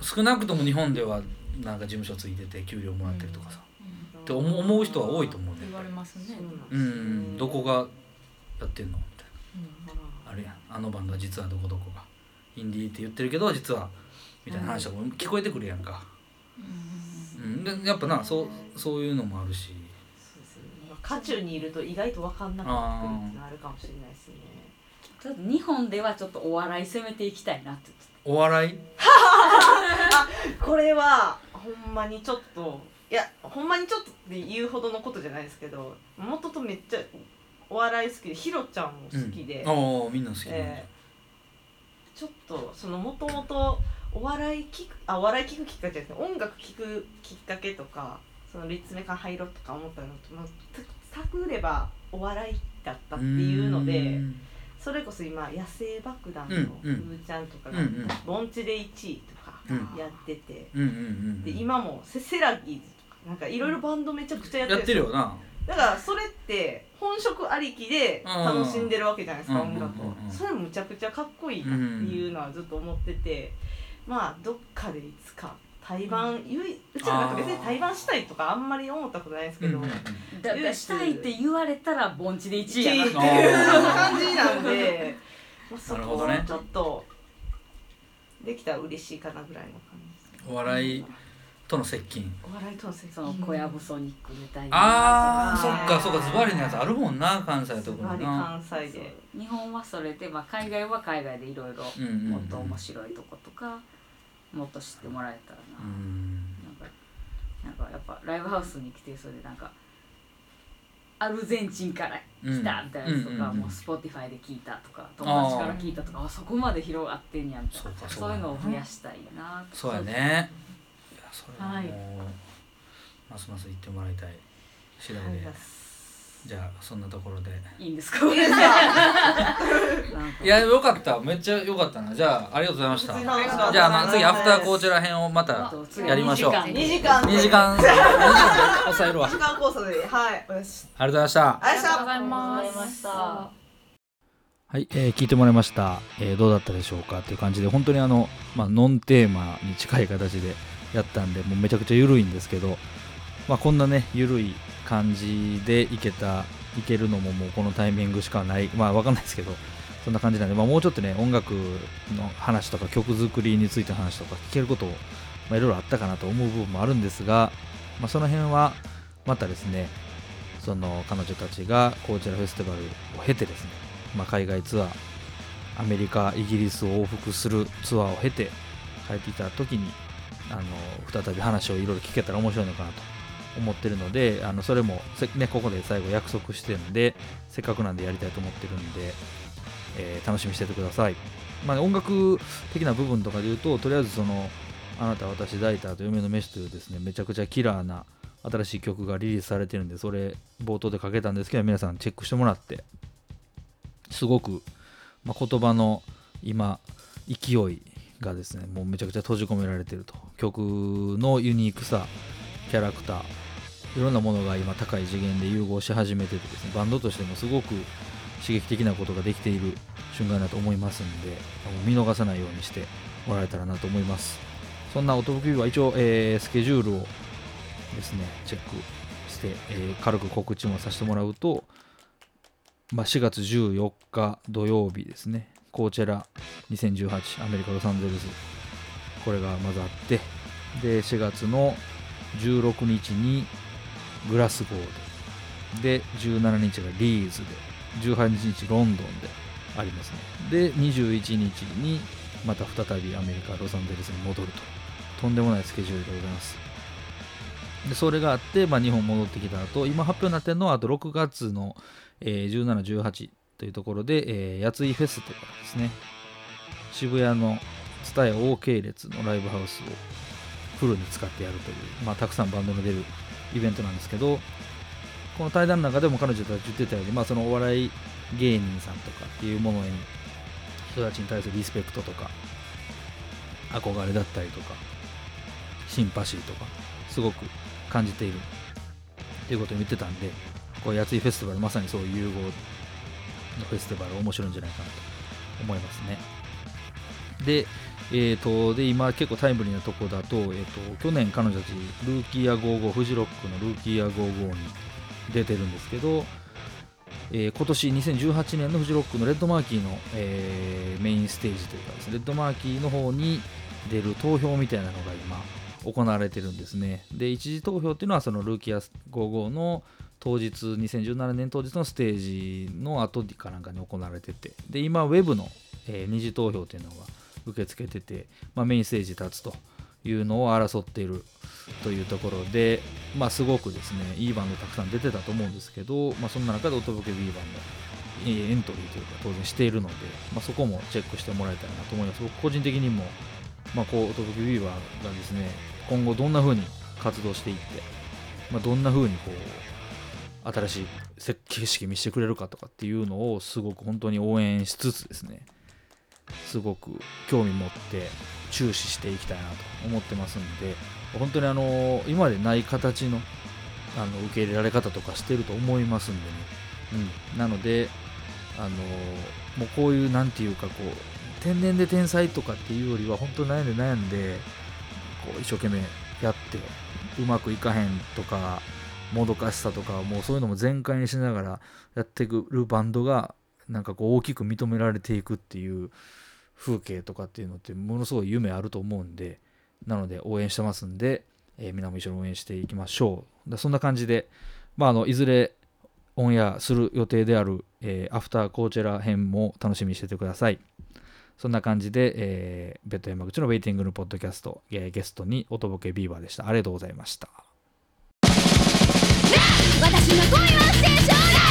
少なくとも日本ではなんか事務所ついてて給料もらってるとかさ、って思う思う人は多いと思うね言われますね。うん。どこがやってんの？みたいな。あ。るやん。あのバンドは実はどこどこが。インディーって言ってるけど実はみたいな話とかも聞こえてくるやんか、うん、でやっぱなそうそういうのもあるし。渦中にいると意外と分かんなくなるっていうのはあるかもしれないですね。ちょっと日本ではちょっとお笑い攻めていきたいなってお笑い？これはほんまにちょっといやほんまにちょっとって言うほどのことじゃないですけど元とめっちゃお笑い好きでひろちゃんも好きで、うん、ああみんな好き、えーちょっとそのもともとお笑い聞くあお笑い聞くきっかけじゃないですね音楽聞くきっかけとかその立命館入ろうとか思ったのと、まあ、た探ればお笑いだったっていうのでん。それこそ今野生爆弾のうんふうん。ーちゃんとかが盆地で1位とかうん。やってて、で今もセセラギーズとかなんかいろいろバンドめちゃくちゃやってやるんですよ。ってるよなだからそれって本職ありきで楽しんでるわけじゃないですか、うん音楽を、うんうんうん。それむちゃくちゃかっこいいなっていうのはずっと思ってて、まあどっかでいつか対バン、ゆいうちらなんか別に対バンしたいとかあんまり思ったことないですけど、うんうんだだしたいって言われたら盆地で1位やって。いうな感じなんで、まあ、そこをなるほどね。ちょっとできたら嬉しいかなぐらいの感じです、お笑いとの接近。お笑いとの接その小籔ソニックみたいな。あーそっかそっかズバリのやつあるもんな関西特ズバリにな関西で。日本はそれで、まあ、海外は海外でいろいろうんうんうん。もっと面白いとことかもっと知ってもらえたらな、うん。なんかなんかやっぱライブハウスに来てそれでなんかアルゼンチンから来たみたいなやつとか、うん。うんうんうんもう Spotify で聞いたとか友達から聞いたとかあそこまで広がってんやんとそうかそうそうかいうのを増やしたいなとそうやねそれはもう、はいますます行ってもらいたい。次第で、じゃあそんなところで。いいんですか？い。やよかった。めっちゃよかったな。じゃあありがとうございました。じゃあまあ次アフターコーチェラ編をまたやりましょう。2 2時間。2時間。2時間。で抑えるわ。時間交差で。はい。ありがとうございましたありがとうございます。ありがとうございましたはい、えー聞いてもらいました、えーどうだったでしょうか？っていう感じで本当にあの、まあ、ノンテーマに近い形でやったんでもうめちゃくちゃ緩いんですけど、まあ、こんなね緩い感じでいけたいけるのももうこのタイミングしかない。まあわかんないですけどそんな感じなんで、まあ、もうちょっとね音楽の話とか曲作りについての話とか聞けることをまあいろいろあったかなと思う部分もあるんですが、まあ、その辺はまたですねその彼女たちがコーチェラフェスティバルを経てですね、まあ、海外ツアーアメリカイギリスを往復するツアーを経て帰ってきた時にあの再び話をいろいろ聞けたら面白いのかなと思ってるのであのそれも、ね、ここで最後約束してるんでせっかくなんでやりたいと思ってるんで、えー楽しみにしててください、まあ、音楽的な部分とかで言うととりあえずその「あなた私ダイターと嫁の飯」というですねめちゃくちゃキラーな新しい曲がリリースされてるんでそれ冒頭でかけたんですけど皆さんチェックしてもらってすごく、まあ、言葉の今勢いがですねもうめちゃくちゃ閉じ込められてると。曲のユニークさキャラクターいろんなものが今高い次元で融合し始めててですねバンドとしてもすごく刺激的なことができている瞬間だと思いますんで見逃さないようにしてもらえたらなと思います。そんな音吹きは一応、えースケジュールをですねチェックして、えー軽く告知もさせてもらうと、まあ、4月14日土曜日ですね。コーチェラ2018アメリカ・ロサンゼルス。これがまずあってで4月の16日にグラスゴーでで17日がリーズで18日ロンドンでありますね。で21日にまた再びアメリカ・ロサンゼルスに戻ると。とんでもないスケジュールでございます。でそれがあって、まあ、日本戻ってきた後今発表になってるのはあと6月の、えー1718というところで、えー、やついフェスというかですね渋谷の蔦屋 OK 系列のライブハウスをフルに使ってやるという、まあ、たくさんバンドの出るイベントなんですけどこの対談の中でも彼女たち言ってたように、まあ、そのお笑い芸人さんとかっていうものに人たちに対するリスペクトとか憧れだったりとかシンパシーとかすごく感じているっていうことを言ってたんでこうやついフェスティバルまさにそういう融合のフェスティバル面白いんじゃないかなと思いますね。でえー、とで今結構タイムリーなとこだと,、えー、と去年彼女たちルーキーア55フジロックのルーキーア55に出てるんですけど、えー今年2018年のフジロックのレッドマーキーの、えーメインステージというかですねレッドマーキーの方に出る投票みたいなのが今行われてるんですね。で一次投票っていうのはそのルーキーア55の当日2017年当日のステージの後かなんかに行われてて。で今ウェブの、えー二次投票っていうのが受け付けてて、まあ、メインステージ立つというのを争っているというところで、まあ、すごくですねいいバンドたくさん出てたと思うんですけど、まあ、そんな中で音吹け B バンドえエントリーというか当然しているので、まあ、そこもチェックしてもらえたらなと思います。僕個人的にも、まあ、こう音吹け B バーがですね今後どんな風に活動していって、まあ、どんな風にこう新しい景色見せてくれるかとかっていうのをすごく本当に応援しつつですね。すごく興味持って注視していきたいなと思ってますんで本当にあの今までない形のあの受け入れられ方とかしてると思いますんでね、うん、なのであのもうこういうなんていうかこう天然で天才とかっていうよりは本当悩んで悩んでこう一生懸命やってうまくいかへんとかもどかしさとかもうそういうのも全開にしながらやってくるバンドがなんかこう大きく認められていくっていう風景とかっていうのってものすごい夢あると思うんでなので応援してますんで、えー、皆も一緒に応援していきましょう。でそんな感じで、まあ、あのいずれオンエアする予定である、えーアフターコーチェラ編も楽しみにしててください。そんな感じで、えーベッド山口のウェイティングのポッドキャスト、えーゲストに音ボケビーバーでした。ありがとうございました。私の恋はステだ